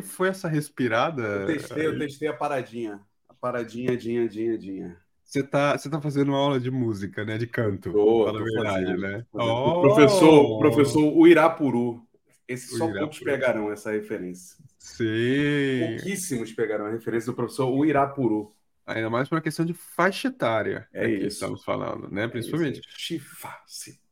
que, que foi essa respirada? Eu testei, eu testei a paradinha. A paradinha, dinha, dinha, dinha. Você tá, você tá fazendo uma aula de música, né? De canto. Tô, fala a verdade, fazendo, né? Oh! O professor, professor Uirapuru. Esse só Uirapuru. poucos pegarão essa referência. Sim. Pouquíssimos pegarão a referência do professor Uirapuru. Ainda mais por uma questão de faixa etária. É aqui isso. estamos falando, né? Principalmente. Chifa, se pode.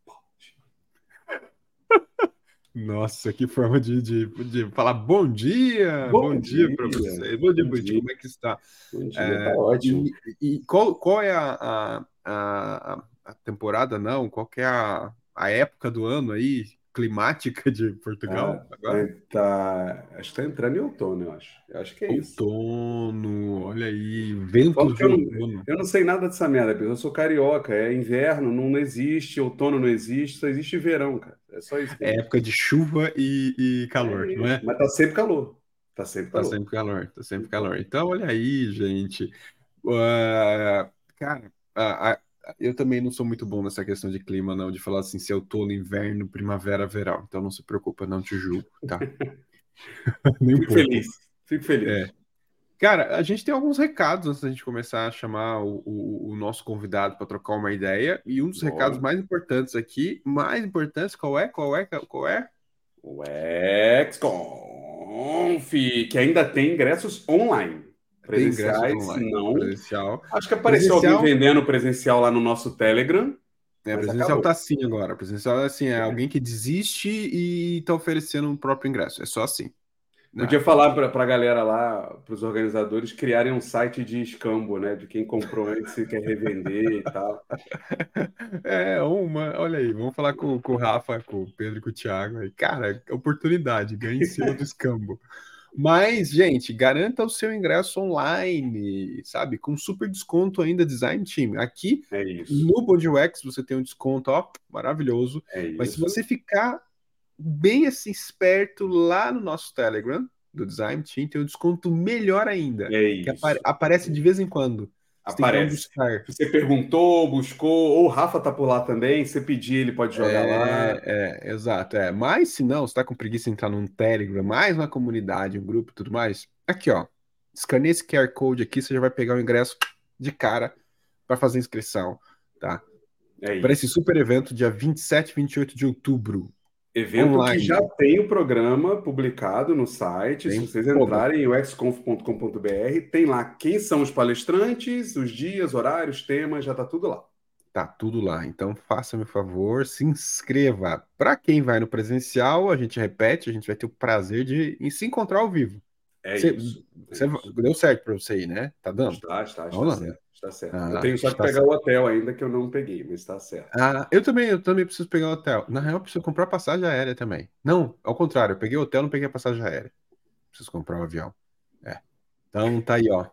Nossa, que forma de, de, de falar bom dia! Bom, Bom dia dia. para você. Bom dia, Bom dia. como é que está? Bom dia, É, tá ótimo. E, e qual, qual é a, a, a, a temporada, não? Qual é a, a época do ano aí, climática de Portugal agora? Tá, acho que tá entrando em outono, eu acho. Eu acho que é isso. Outono, olha aí, ventos Só de eu não- outono. Eu não sei nada dessa merda. Eu sou carioca. É inverno, não existe, outono não existe, só existe verão, cara. É só isso. É época de chuva e, e calor, É não é? Mas tá sempre calor. Tá sempre Tá calor. sempre calor, tá sempre calor. Então, olha aí, gente. Ah, cara, ah, ah, eu também não sou muito bom nessa questão de clima, não, de falar assim, se é outono, inverno, primavera, verão. Então, não se preocupa, não te julgo, tá? Nem um Fico pouco. feliz. Fico feliz. É. Cara, a gente tem alguns recados antes da gente começar a chamar o, o- o nosso convidado para trocar uma ideia. E um dos Bora. recados mais importantes aqui, mais importantes, qual é? Qual é? Qual é? O XConf, que ainda tem ingressos online. Presenciais, não. presencial. Acho que apareceu Presencial- alguém vendendo presencial lá no nosso Telegram. É, presencial acabou. tá assim agora. Presencial é assim, é alguém que desiste e tá oferecendo um próprio ingresso. É só assim. né? Podia falar para a galera lá, para os organizadores, criarem um site de escambo, né? De quem comprou antes e quer revender e tal. É, uma, olha aí, vamos falar com, com o Rafa, com o Pedro e com o Thiago. aí. Cara, oportunidade, ganha em cima do escambo. Mas, gente, garanta o seu ingresso online, sabe? Com super desconto ainda, Design Team. Aqui É no Bond UX você tem um desconto, ó, maravilhoso. É Mas se você ficar bem assim esperto lá no nosso Telegram do Design Team, tem um desconto melhor ainda. É Que isso. apare- aparece de vez em quando. Você Aparece. Você perguntou, buscou, ou o Rafa tá por lá também. Se pedir, ele pode jogar lá. É, é, exato. É. Mas se não, você tá com preguiça de entrar num Telegram, mais uma comunidade, um grupo e tudo mais, aqui, ó. Escaneia esse QR Code aqui, você já vai pegar o ingresso de cara para fazer inscrição, tá? É Para esse super evento, dia 27 e 28 de outubro. Evento online. que já tem o programa publicado no site. Tem Se vocês entrarem em uxconf.com.br, tem lá quem são os palestrantes, os dias, horários, temas, já tá tudo lá. Tá tudo lá. Então, faça-me o favor, se inscreva. Para quem vai no presencial, a gente repete, a gente vai ter o prazer de se encontrar ao vivo. É isso. É Você- isso. deu certo para você ir, né? Tá dando? Está, está, está Vamos lá. certo. Está certo. Ah, eu tenho só que está pegar o hotel ainda que eu não peguei, mas está certo. Ah, eu também, eu também preciso pegar o hotel. Na real, eu preciso comprar passagem aérea também. Não, ao contrário, eu peguei o hotel, não peguei a passagem aérea. Preciso comprar o avião. É. Então tá aí, ó.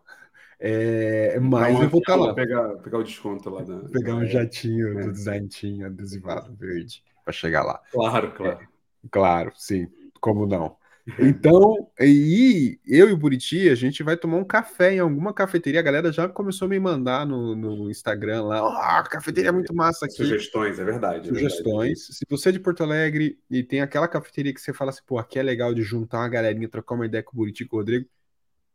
É, mas um eu vou estar avião, lá. Pegar, pegar o desconto lá da. Pegar um da- jatinho É. do design team adesivado verde para chegar lá. Claro, claro. Claro, sim. Como não? Então, e eu e o Buriti, a gente vai tomar um café em alguma cafeteria. A galera já começou a me mandar no, no Instagram lá. Ó, a cafeteria é muito massa aqui. Sugestões, é verdade. é verdade. Sugestões. Se você é de Porto Alegre e tem aquela cafeteria que você fala assim, pô, aqui é legal de juntar uma galerinha, trocar uma ideia com o Buriti e com o Rodrigo,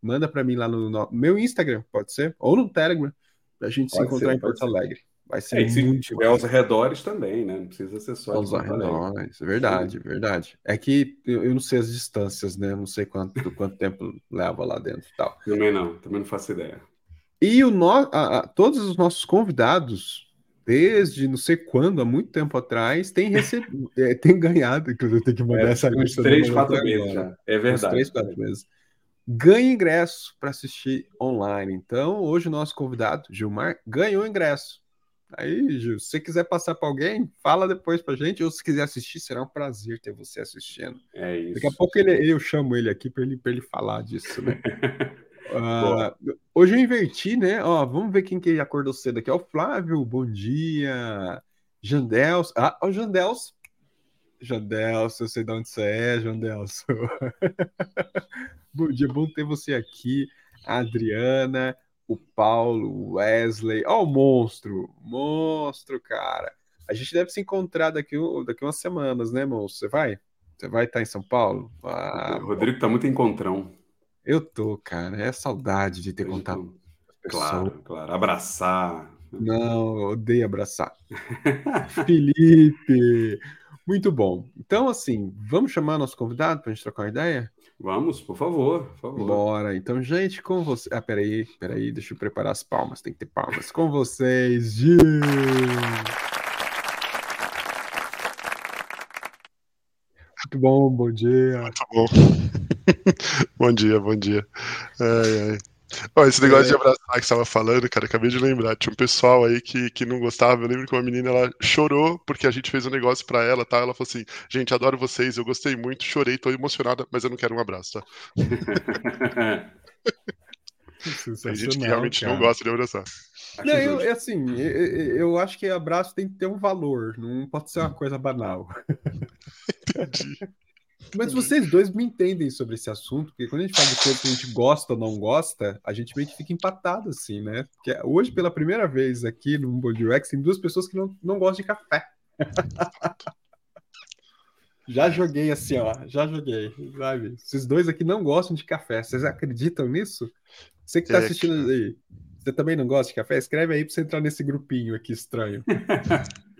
manda pra mim lá no, no meu Instagram, pode ser? Ou no Telegram, pra gente se Pode encontrar ser, em Porto ser. Alegre. Vai ser É, se muito tiver aos arredores também, né? Não precisa ser só aos arredores, é verdade, verdade. É que eu, não sei as distâncias, né? Não sei quanto, quanto tempo leva lá dentro e tal. Também não, também não faço ideia. E o no, a- a- todos os nossos convidados, desde não sei quando, há muito tempo atrás, têm recebido, é, têm ganhado, inclusive eu tenho que mandar É, essa uns lista três, do quatro meses já. É Uns verdade. três, quatro meses. Ganha ingresso para assistir online. Então, hoje o nosso convidado, Gilmar, ganhou ingresso. Aí, Gil, se você quiser passar para alguém, fala depois pra gente. Ou se quiser assistir, será um prazer ter você assistindo. É isso. Daqui a pouco ele- eu chamo ele aqui para ele, pra ele falar disso, né? Ah, hoje eu inverti, né? Ó, vamos ver quem que acordou cedo aqui. Ó, o Flávio, bom dia. Jandels. Ah, o Jandels. Jandelso, eu sei de onde você é, Jandelso. bom dia, bom ter você aqui. A Adriana, o Paulo, o Wesley. Ó, o monstro. Monstro, cara. A gente deve se encontrar daqui, daqui umas semanas, né, moço? Você vai? Você vai estar em São Paulo? Ah, o Rodrigo tá muito encontrão. Eu tô, cara. É saudade de ter contato Claro, claro. Abraçar. Não, odeio abraçar. Felipe! Muito bom. Então, assim, vamos chamar nosso convidado para a gente trocar uma ideia? Vamos, por favor, por favor. Bora. Então, gente, com você. Ah, peraí, peraí, deixa eu preparar as palmas. Tem que ter palmas. Com vocês, Gil! Muito bom, bom dia. Muito bom. bom dia, bom dia. Ai, ai. Ó, esse negócio é. de abraçar que você estava falando, cara, acabei de lembrar. Tinha um pessoal aí que, que não gostava. Eu lembro que uma menina ela chorou porque a gente fez um negócio para ela, tá? Ela falou assim: gente, adoro vocês, eu gostei muito, chorei, tô emocionada, mas eu não quero um abraço, tá? Tem gente que realmente cara. não gosta de abraçar. Não, eu, assim, eu, eu, acho que abraço tem que ter um valor, não pode ser uma coisa banal. Entendi. Mas vocês dois me entendem sobre esse assunto, porque quando a gente fala de coisa que a gente gosta ou não gosta, a gente meio que fica empatado, assim, né? Porque hoje, pela primeira vez aqui no Body Rex, tem duas pessoas que não, não gostam de café. já joguei assim, ó, já joguei, sabe? Esses dois aqui não gostam de café. Vocês acreditam nisso? Você que tá assistindo aí, você também não gosta de café? Escreve aí pra você entrar nesse grupinho aqui estranho.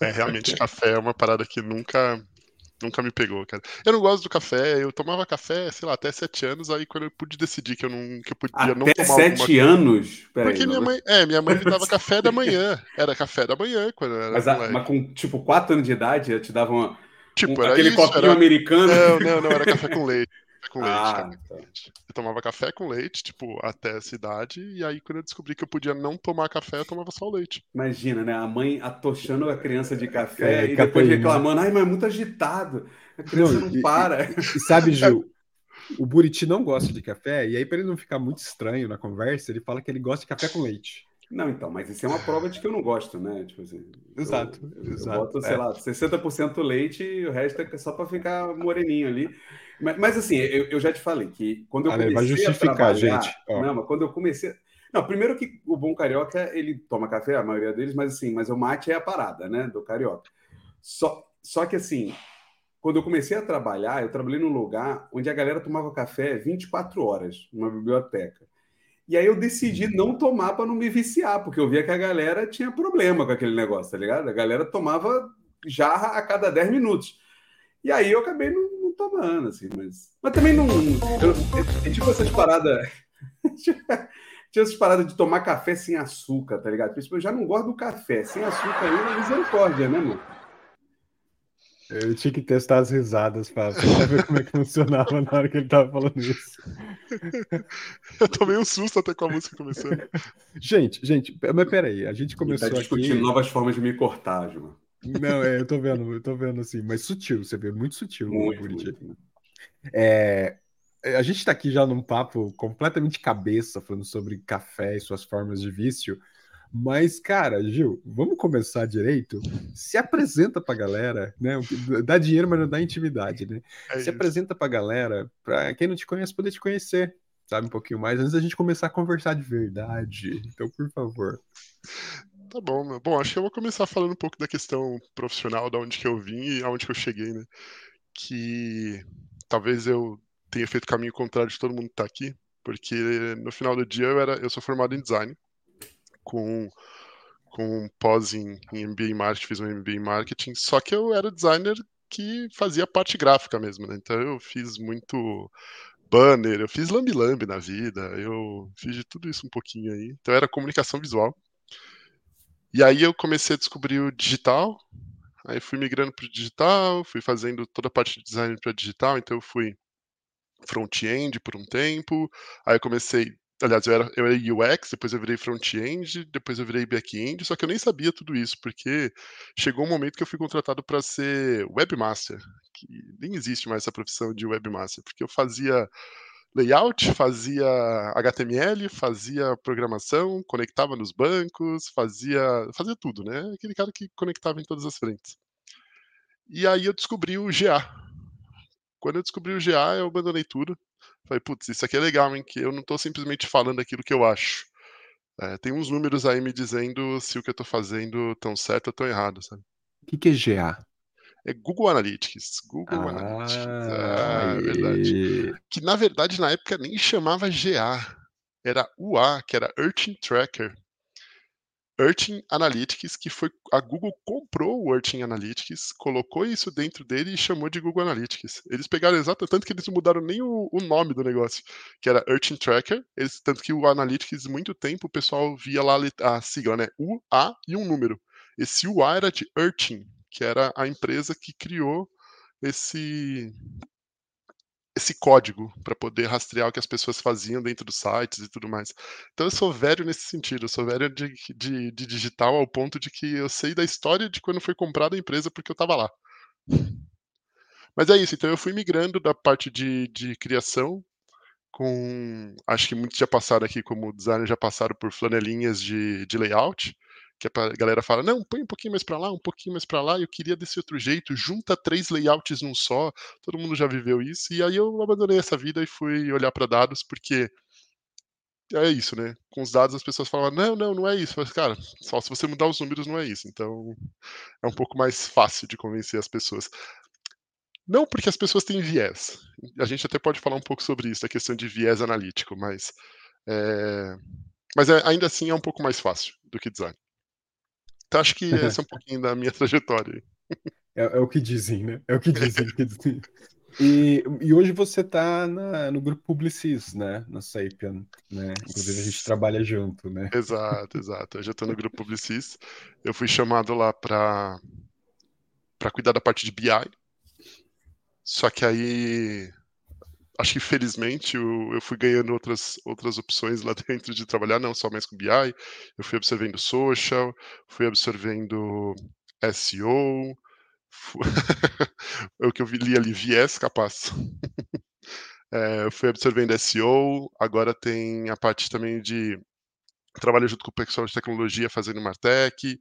É, realmente, café é uma parada que nunca Nunca me pegou, cara. Eu não gosto do café, eu tomava café, sei lá, até sete anos, aí quando eu pude decidir que eu não que eu podia até não tomar sete anos? Pera Porque aí, minha mãe, é, minha mãe me dava café da manhã. Era café da manhã quando eu era mas, a, mas com tipo quatro anos de idade, eu te dava uma, tipo, um, aquele isso, copinho era... americano. Não, não, não, era café com leite com ah, leite. Tá. Eu tomava café com leite, tipo, até essa idade, e aí quando eu descobri que eu podia não tomar café, eu tomava só o leite. Imagina, né? A mãe atochando a criança de café é, e depois reclamando, ai, mas é muito agitado. A criança não, não para. E, e, sabe, Gil, o Buriti não gosta de café, e aí para ele não ficar muito estranho na conversa, ele fala que ele gosta de café com leite. Não, então, mas isso é uma prova de que eu não gosto, né? Tipo assim, exato. Eu, exato, eu boto, sei é. lá, 60% leite e o resto é só para ficar moreninho ali. Mas, mas assim, eu, eu, já te falei que quando eu comecei vai justificar, a trabalhar... gente. Não, mas quando eu comecei... Não, primeiro que o bom carioca, ele toma café, a maioria deles, mas assim, mas o mate é a parada, né, do carioca. Só, só que assim, quando eu comecei a trabalhar, eu trabalhei num lugar onde a galera tomava café 24 horas, numa biblioteca. E aí eu decidi não tomar para não me viciar, porque eu via que a galera tinha problema com aquele negócio, tá ligado? A galera tomava jarra a cada 10 minutos. E aí eu acabei não, não tomando, assim, mas. Mas também não. Eu, eu, tipo essas paradas. tinha essas paradas de tomar café sem açúcar, tá ligado? Eu já não gosto do café. Sem açúcar aí é misericórdia, né, mano? Eu tinha que testar as risadas para ver como é que funcionava na hora que ele tava falando isso. Eu tomei um susto até com a música começando. Gente, gente, mas peraí, a gente começou tá discutindo aqui... novas formas de me cortar, João. Não, é, eu tô vendo, eu tô vendo assim, mas sutil, você vê, muito sutil. Muito, muito. É, a gente tá aqui já num papo completamente cabeça, falando sobre café e suas formas de vício, mas, cara, Gil, vamos começar direito? Se apresenta pra galera, né? Dá dinheiro, mas não dá intimidade, né? É Se apresenta pra galera, pra quem não te conhece poder te conhecer, sabe? Um pouquinho mais, antes da gente começar a conversar de verdade. Então, por favor. Tá bom, meu. Bom, acho que eu vou começar falando um pouco da questão profissional, da onde que eu vim e aonde que eu cheguei, né? Que talvez eu tenha feito caminho contrário de todo mundo que tá aqui, porque no final do dia eu, era, eu sou formado em design, com, com pós em, em MBA em marketing, fiz um MBA em marketing, só que eu era designer que fazia parte gráfica mesmo, né? Então eu fiz muito banner, eu fiz lambi-lambi na vida, eu fiz de tudo isso um pouquinho aí. Então era comunicação visual. E aí eu comecei a descobrir o digital, aí fui migrando para o digital, fui fazendo toda a parte de design para digital, então eu fui front-end por um tempo, aí eu comecei, aliás, eu era, eu era UX, depois eu virei front-end, depois eu virei back-end, só que eu nem sabia tudo isso, porque chegou um momento que eu fui contratado para ser webmaster, que nem existe mais essa profissão de webmaster, porque eu fazia layout, fazia HTML, fazia programação, conectava nos bancos, fazia, fazia tudo, né? Aquele cara que conectava em todas as frentes. E aí eu descobri o GA. Quando eu descobri o GA, eu abandonei tudo. Falei, putz, isso aqui é legal, hein? Que eu não estou simplesmente falando aquilo que eu acho. É, tem uns números aí me dizendo se o que eu estou fazendo tão certo ou tão errado, sabe? O que, que é GA? É Google Analytics. Google ah, Analytics. Ah, é verdade. Que na verdade na época nem chamava GA. Era UA, que era Urchin Tracker. Urchin Analytics, que foi a Google comprou o Urchin Analytics, colocou isso dentro dele e chamou de Google Analytics. Eles pegaram exatamente tanto que eles não mudaram nem o, o, nome do negócio, que era Urchin Tracker. Eles, tanto que o Analytics muito tempo o pessoal via lá a sigla, né? U A e um número. Esse UA era de Urchin, que era a empresa que criou esse esse código para poder rastrear o que as pessoas faziam dentro dos sites e tudo mais. Então eu sou velho nesse sentido, eu sou velho de, de, de digital ao ponto de que eu sei da história de quando foi comprada a empresa porque eu estava lá. Mas é isso, então eu fui migrando da parte de, de criação com. Acho que muitos já passaram aqui como designer, já passaram por flanelinhas de, de layout que a galera fala, não, põe um pouquinho mais para lá, um pouquinho mais para lá, eu queria desse outro jeito, junta três layouts num só, todo mundo já viveu isso, e aí eu abandonei essa vida e fui olhar para dados, porque é isso, né? Com os dados as pessoas falam, não, não, não é isso. Mas, cara, só se você mudar os números não é isso. Então é um pouco mais fácil de convencer as pessoas. Não porque as pessoas têm viés. A gente até pode falar um pouco sobre isso, a questão de viés analítico, mas, é... mas é, ainda assim é um pouco mais fácil do que design. Então acho que esse é um pouquinho da minha trajetória. É, é, o que dizem, né? É o que dizem. E, e hoje você está no grupo Publicis, né? Na Sapien, né? Inclusive a gente trabalha junto, né? Exato, exato. Eu já estou no grupo Publicis. Eu fui chamado lá para para cuidar da parte de BI. Só que aí acho que felizmente eu, eu, fui ganhando outras, outras opções lá dentro de trabalhar, não só mais com BI, eu fui absorvendo social, fui absorvendo SEO, fui... o que eu li ali, viés capaz. é, fui absorvendo SEO, agora tem a parte também de trabalho junto com o pessoal de tecnologia fazendo Martech,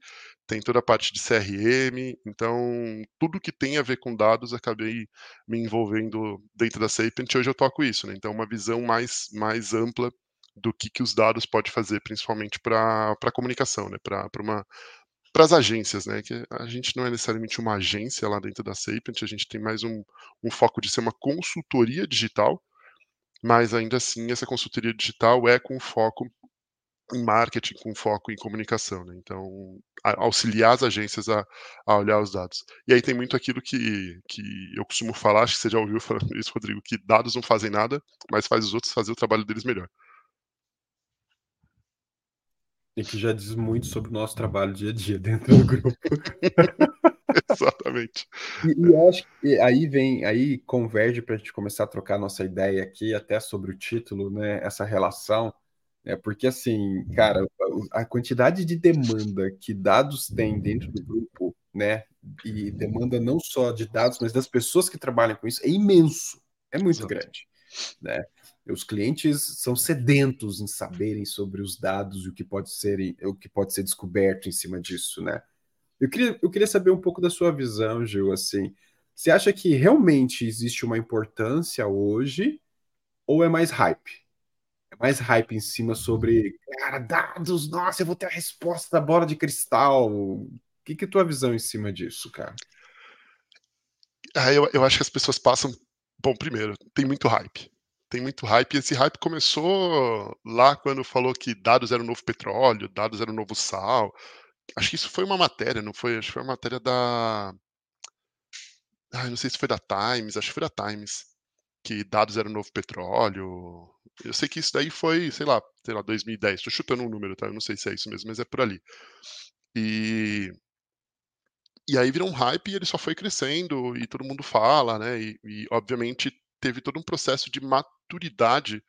tem toda a parte de CRM, então tudo que tem a ver com dados acabei me envolvendo dentro da Sapient e hoje eu toco isso, né? Então uma visão mais, mais ampla do que, que os dados pode fazer, principalmente para a comunicação, né? Para uma para as agências, né? Que a gente não é necessariamente uma agência lá dentro da Sapient, a gente tem mais um, um foco de ser uma consultoria digital, mas ainda assim essa consultoria digital é com foco em marketing com foco em comunicação, né? Então, auxiliar as agências a, a, olhar os dados. E aí tem muito aquilo que, que eu costumo falar, acho que você já ouviu falando isso, Rodrigo, que dados não fazem nada, mas faz os outros fazer o trabalho deles melhor. E que já diz muito sobre o nosso trabalho dia a dia dentro do grupo. Exatamente. E, e acho que aí vem, aí converge para a gente começar a trocar nossa ideia aqui, até sobre o título, né? Essa relação é porque, assim, cara, a quantidade de demanda que dados têm dentro do grupo, né? E demanda não só de dados, mas das pessoas que trabalham com isso, é imenso, é muito Exato. grande, né? Os clientes são sedentos em saberem sobre os dados e o que pode ser, o que pode ser descoberto em cima disso, né? Eu queria, eu queria saber um pouco da sua visão, Gil, assim. Você acha que realmente existe uma importância hoje ou é mais hype? Mais hype em cima sobre, cara, dados, nossa, eu vou ter a resposta da bola de cristal. O que, que é a tua visão em cima disso, cara? Ah, eu, eu acho que as pessoas passam. Bom, primeiro, tem muito hype. Tem muito hype, e esse hype começou lá quando falou que dados era o novo petróleo, dados era o novo sal. Acho que isso foi uma matéria, não foi? Acho que foi uma matéria da. Ah, não sei se foi da Times, acho que foi da Times que dados eram novo petróleo. Eu sei que isso daí foi, sei lá, sei lá, 2010. Estou chutando um número, tá? Eu não sei se é isso mesmo, mas é por ali. E e aí virou um hype e ele só foi crescendo e todo mundo fala, né? E, e obviamente teve todo um processo de maturidade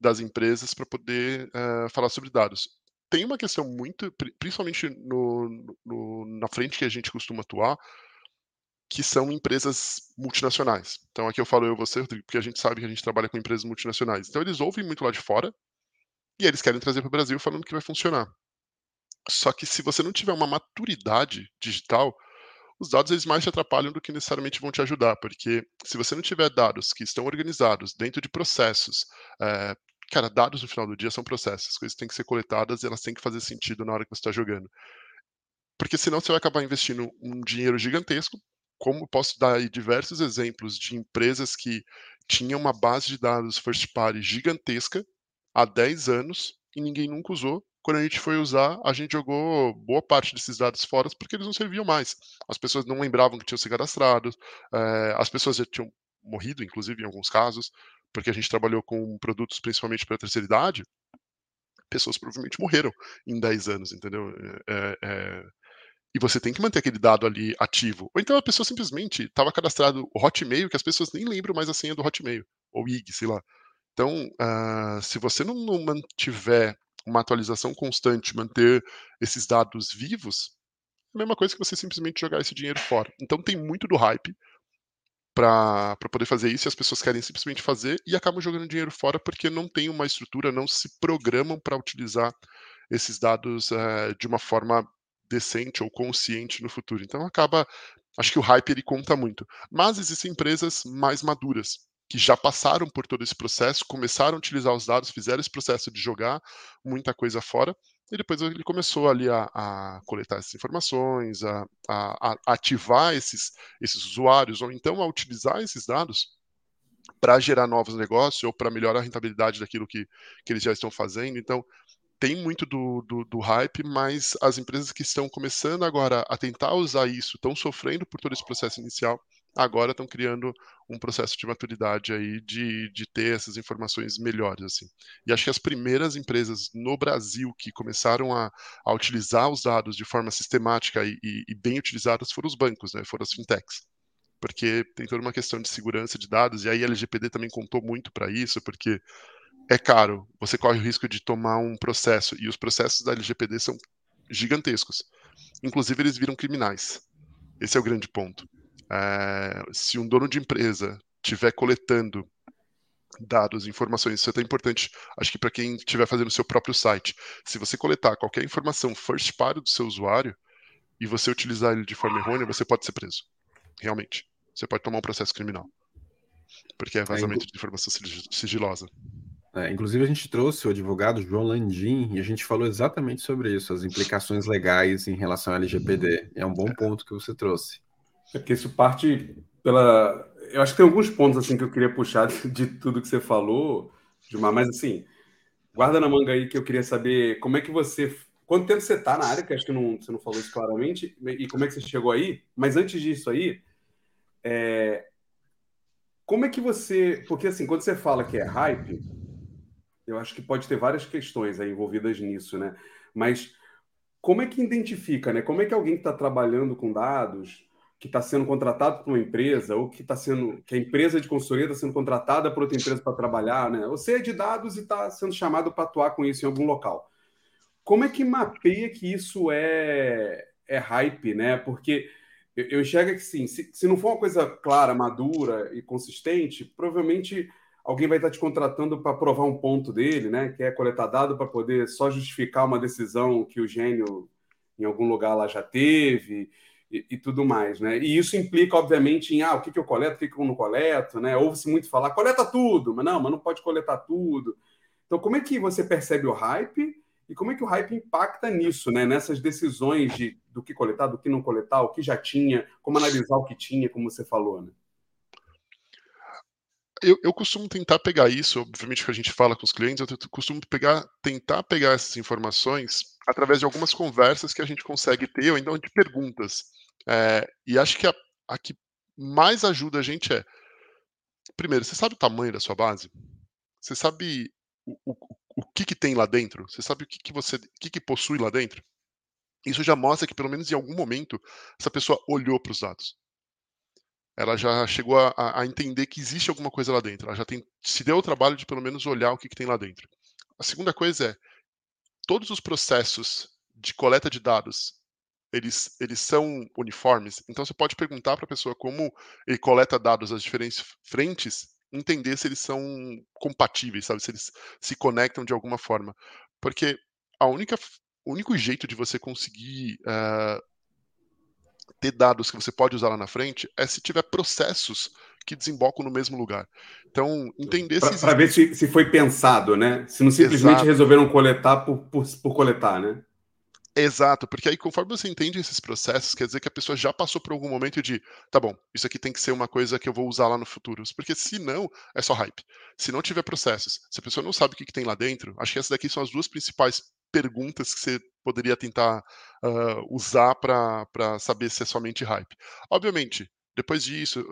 das empresas para poder uh, falar sobre dados. Tem uma questão muito, principalmente no, no, na frente que a gente costuma atuar, que são empresas multinacionais. Então aqui eu falo eu você, Rodrigo, porque a gente sabe que a gente trabalha com empresas multinacionais. Então eles ouvem muito lá de fora e eles querem trazer para o Brasil falando que vai funcionar. Só que se você não tiver uma maturidade digital, os dados eles mais te atrapalham do que necessariamente vão te ajudar, porque se você não tiver dados que estão organizados dentro de processos, é, cara, dados no final do dia são processos, as coisas têm que ser coletadas e elas têm que fazer sentido na hora que você está jogando. Porque senão você vai acabar investindo um dinheiro gigantesco, como posso dar aí diversos exemplos de empresas que tinham uma base de dados first party gigantesca há 10 anos e ninguém nunca usou. Quando a gente foi usar, a gente jogou boa parte desses dados fora porque eles não serviam mais. As pessoas não lembravam que tinham se cadastrado, é, as pessoas já tinham morrido, inclusive, em alguns casos, porque a gente trabalhou com produtos principalmente para a terceira idade. Pessoas provavelmente morreram em 10 anos, entendeu? É, é, e você tem que manter aquele dado ali ativo. Ou então a pessoa simplesmente estava cadastrado o Hotmail, que as pessoas nem lembram mais a senha do Hotmail, ou IG, sei lá. Então, uh, se você não, não, mantiver uma atualização constante, manter esses dados vivos, é a mesma coisa que você simplesmente jogar esse dinheiro fora. Então tem muito do hype para poder fazer isso e as pessoas querem simplesmente fazer e acabam jogando dinheiro fora porque não tem uma estrutura, não se programam para utilizar esses dados uh, de uma forma decente ou consciente no futuro. Então acaba, acho que o hype ele conta muito. Mas existem empresas mais maduras que já passaram por todo esse processo, começaram a utilizar os dados, fizeram esse processo de jogar muita coisa fora, e depois ele começou ali a, a coletar essas informações, a, a, a, ativar esses, esses usuários, ou então a utilizar esses dados para gerar novos negócios ou para melhorar a rentabilidade daquilo que, que eles já estão fazendo. Então, tem muito do, do, do, hype, mas as empresas que estão começando agora a tentar usar isso, estão sofrendo por todo esse processo inicial, agora estão criando um processo de maturidade aí de, de ter essas informações melhores, assim. E acho que as primeiras empresas no Brasil que começaram a, a utilizar os dados de forma sistemática e, e, e bem utilizadas foram os bancos, né, foram as fintechs porque tem toda uma questão de segurança de dados, e aí a LGPD também contou muito para isso, porque é caro, você corre o risco de tomar um processo, e os processos da LGPD são gigantescos. Inclusive, eles viram criminais. Esse é o grande ponto. É, se um dono de empresa estiver coletando dados, informações, isso é até importante, acho que para quem estiver fazendo o seu próprio site. Se você coletar qualquer informação first party do seu usuário e você utilizar ele de forma errônea, você pode ser preso. Realmente. Você pode tomar um processo criminal. Porque é, é vazamento é, de informação sigilosa. É, inclusive, a gente trouxe o advogado João Landim e a gente falou exatamente sobre isso, as implicações legais em relação ao LGPD. É um bom ponto que você trouxe. É porque isso parte pela. Eu acho que tem alguns pontos assim que eu queria puxar de tudo que você falou, Gilmar, mas assim, guarda na manga aí que eu queria saber como é que você. Quanto tempo você está na área, que acho que não, você não falou isso claramente, e como é que você chegou aí? Mas antes disso aí, é... como é que você. Porque assim, quando você fala que é hype, eu acho que pode ter várias questões envolvidas nisso, né? Mas como é que identifica, né? Como é que alguém que está trabalhando com dados, que está sendo contratado por uma empresa, ou que está sendo que a empresa de consultoria está sendo contratada por outra empresa para trabalhar, né? Você é de dados e está sendo chamado para atuar com isso em algum local. Como é que mapeia que isso é, é hype, né? Porque eu, eu enxergo que sim, se, se não for uma coisa clara, madura e consistente, provavelmente alguém vai estar te contratando para provar um ponto dele, né? Que é coletar dado para poder só justificar uma decisão que o gênio em algum lugar lá já teve e, e, tudo mais, né? E isso implica, obviamente, em ah, o que, que eu coleto, o que, que eu não coleto, né? Ouve-se muito falar, coleta tudo, mas não, mas não pode coletar tudo. Então, como é que você percebe o hype e como é que o hype impacta nisso, né? Nessas decisões de do que coletar, do que não coletar, o que já tinha, como analisar o que tinha, como você falou, né? Eu, eu costumo tentar pegar isso, obviamente que a gente fala com os clientes, eu costumo pegar, tentar pegar essas informações através de algumas conversas que a gente consegue ter, ou então de perguntas. É, e acho que a, a que mais ajuda a gente é, primeiro, você sabe o tamanho da sua base? Você sabe o, o, o que, que tem lá dentro? Você sabe o que, que você, o que, que possui lá dentro? Isso já mostra que, pelo menos em algum momento, essa pessoa olhou para os dados ela já chegou a, a, entender que existe alguma coisa lá dentro. Ela já tem, se deu o trabalho de pelo menos olhar o que, que tem lá dentro. A segunda coisa é, todos os processos de coleta de dados, eles, eles são uniformes. Então você pode perguntar para a pessoa como ele coleta dados das diferentes frentes, entender se eles são compatíveis, sabe? Se eles se conectam de alguma forma. Porque a única, o único jeito de você conseguir uh, ter dados que você pode usar lá na frente é se tiver processos que desembocam no mesmo lugar. Então, entender pra, se. Para ver se, se foi pensado, né? Se não simplesmente Exato. resolveram coletar por, por, por coletar, né? Exato, porque aí conforme você entende esses processos, quer dizer que a pessoa já passou por algum momento de, tá bom, isso aqui tem que ser uma coisa que eu vou usar lá no futuro. Porque se não, é só hype. Se não tiver processos, se a pessoa não sabe o que, que tem lá dentro, acho que essas daqui são as duas principais perguntas que você poderia tentar uh, usar para saber se é somente hype. Obviamente, depois disso,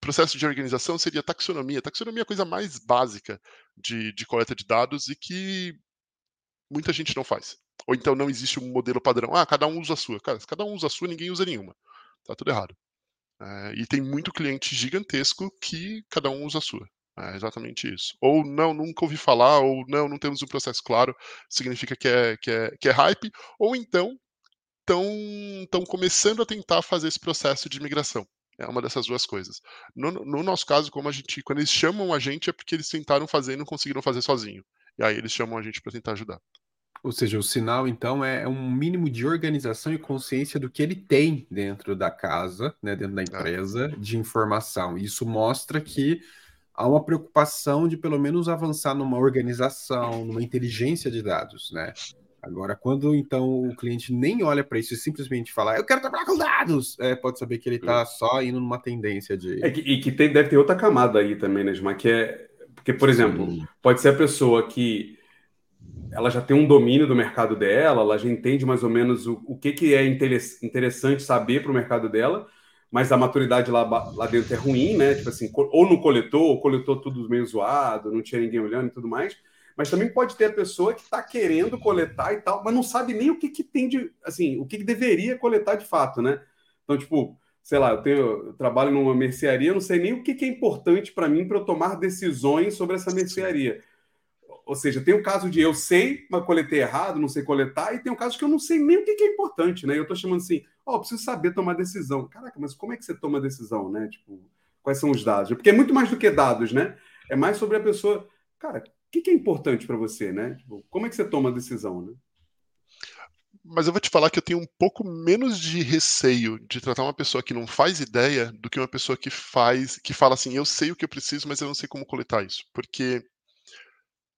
processo de organização seria taxonomia. Taxonomia é a coisa mais básica de, de coleta de dados e que muita gente não faz. Ou então não existe um modelo padrão. Ah, cada um usa a sua. Cara, se cada um usa a sua, ninguém usa nenhuma. Tá tudo errado. É, e tem muito cliente gigantesco que cada um usa a sua. É exatamente isso. Ou não, nunca ouvi falar, ou não, não temos um processo claro, significa que é, que é, que é hype, ou então estão começando a tentar fazer esse processo de migração. É uma dessas duas coisas. No, no, nosso caso, como a gente, quando eles chamam a gente, é porque eles tentaram fazer e não conseguiram fazer sozinho. E aí eles chamam a gente para tentar ajudar. Ou seja, o sinal, então, é um mínimo de organização e consciência do que ele tem dentro da casa, né, dentro da é. empresa, é. de informação. Isso mostra que há uma preocupação de, pelo menos, avançar numa organização, numa inteligência de dados, né? Agora, quando então o cliente nem olha para isso e simplesmente fala, eu quero trabalhar com dados, é, pode saber que ele está só indo numa tendência de. É que, e que tem, deve ter outra camada aí também, né, Gilmar? Que é. Porque, por exemplo, Sim. pode ser a pessoa que ela já tem um domínio do mercado dela, ela já entende mais ou menos o, o que, que é interessante saber para o mercado dela, mas a maturidade lá, lá dentro é ruim, né? Tipo assim, ou não coletou, ou coletou tudo meio zoado, não tinha ninguém olhando e tudo mais. Mas também pode ter a pessoa que está querendo coletar e tal, mas não sabe nem o que, que tem de, assim, o que, que deveria coletar de fato, né? Então, tipo, sei lá, eu, tenho, eu trabalho numa mercearia, não sei nem o que, que é importante para mim para eu tomar decisões sobre essa mercearia. Ou seja, tem o caso de eu sei, mas coletei errado, não sei coletar, e tem o caso que eu não sei nem o que, é importante, né? Eu estou chamando assim, ó, oh, preciso saber tomar decisão. Caraca, mas como é que você toma decisão, né? Tipo, quais são os dados? Porque é muito mais do que dados, né? É mais sobre a pessoa, cara, o que, é importante para você, né? Tipo, como é que você toma decisão, né? Mas eu vou te falar que eu tenho um pouco menos de receio de tratar uma pessoa que não faz ideia do que uma pessoa que faz, que fala assim, eu sei o que eu preciso, mas eu não sei como coletar isso. Porque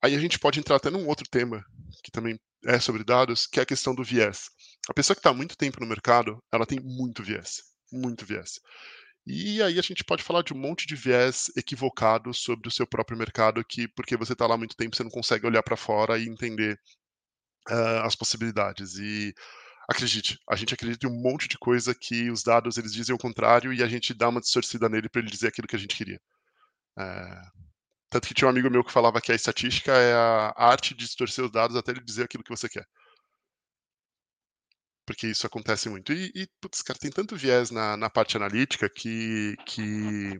Aí a gente pode entrar até num outro tema, que também é sobre dados, que é a questão do viés. A pessoa que está muito tempo no mercado, ela tem muito viés, muito viés. E aí a gente pode falar de um monte de viés equivocado sobre o seu próprio mercado, que porque você está lá muito tempo, você não consegue olhar para fora e entender uh, as possibilidades. E acredite, a gente acredita em um monte de coisa que os dados eles dizem o contrário e a gente dá uma distorcida nele para ele dizer aquilo que a gente queria. Uh, tanto que tinha um amigo meu que falava que a estatística é a arte de distorcer os dados até ele dizer aquilo que você quer. Porque isso acontece muito. E, e putz, cara, tem tanto viés na, na parte analítica que, que.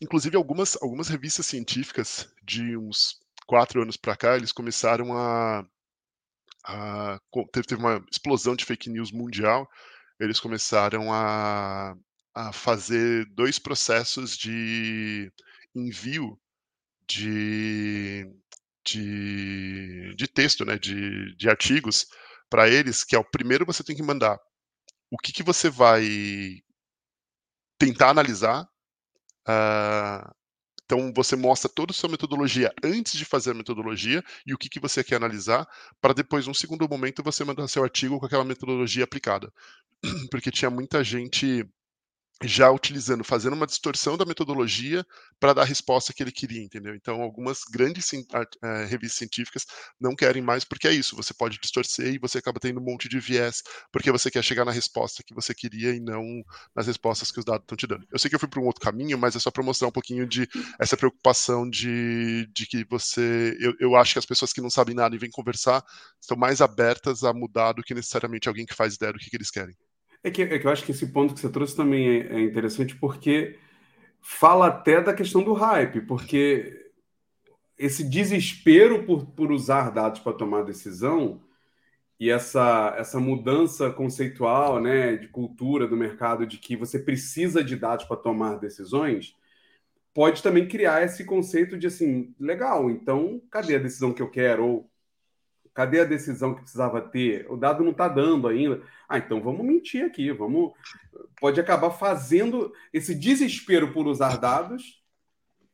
Inclusive, algumas, algumas revistas científicas de uns quatro anos para cá, eles começaram a. a teve, teve uma explosão de fake news mundial. Eles começaram a, a fazer dois processos de envio de, de, de texto, né, de, de artigos para eles, que é o primeiro você tem que mandar o que, que você vai tentar analisar. Uh, então você mostra toda a sua metodologia antes de fazer a metodologia e o que, que você quer analisar, para depois, num segundo momento, você mandar seu artigo com aquela metodologia aplicada. Porque tinha muita gente já utilizando, fazendo uma distorção da metodologia para dar a resposta que ele queria, entendeu? Então, algumas grandes é, revistas científicas não querem mais, porque é isso, você pode distorcer e você acaba tendo um monte de viés, porque você quer chegar na resposta que você queria e não nas respostas que os dados estão te dando. Eu sei que eu fui para um outro caminho, mas é só para mostrar um pouquinho de essa preocupação de, de que você. Eu, eu acho que as pessoas que não sabem nada e vêm conversar estão mais abertas a mudar do que necessariamente alguém que faz ideia do que, que eles querem. É que, é que eu acho que esse ponto que você trouxe também é, é interessante porque fala até da questão do hype, porque esse desespero por, por usar dados para tomar decisão e essa, essa mudança conceitual né, de cultura do mercado de que você precisa de dados para tomar decisões, pode também criar esse conceito de assim, legal, então cadê a decisão que eu quero? Ou Cadê a decisão que precisava ter? O dado não está dando ainda. Ah, então vamos mentir aqui, vamos. Pode acabar fazendo esse desespero por usar dados,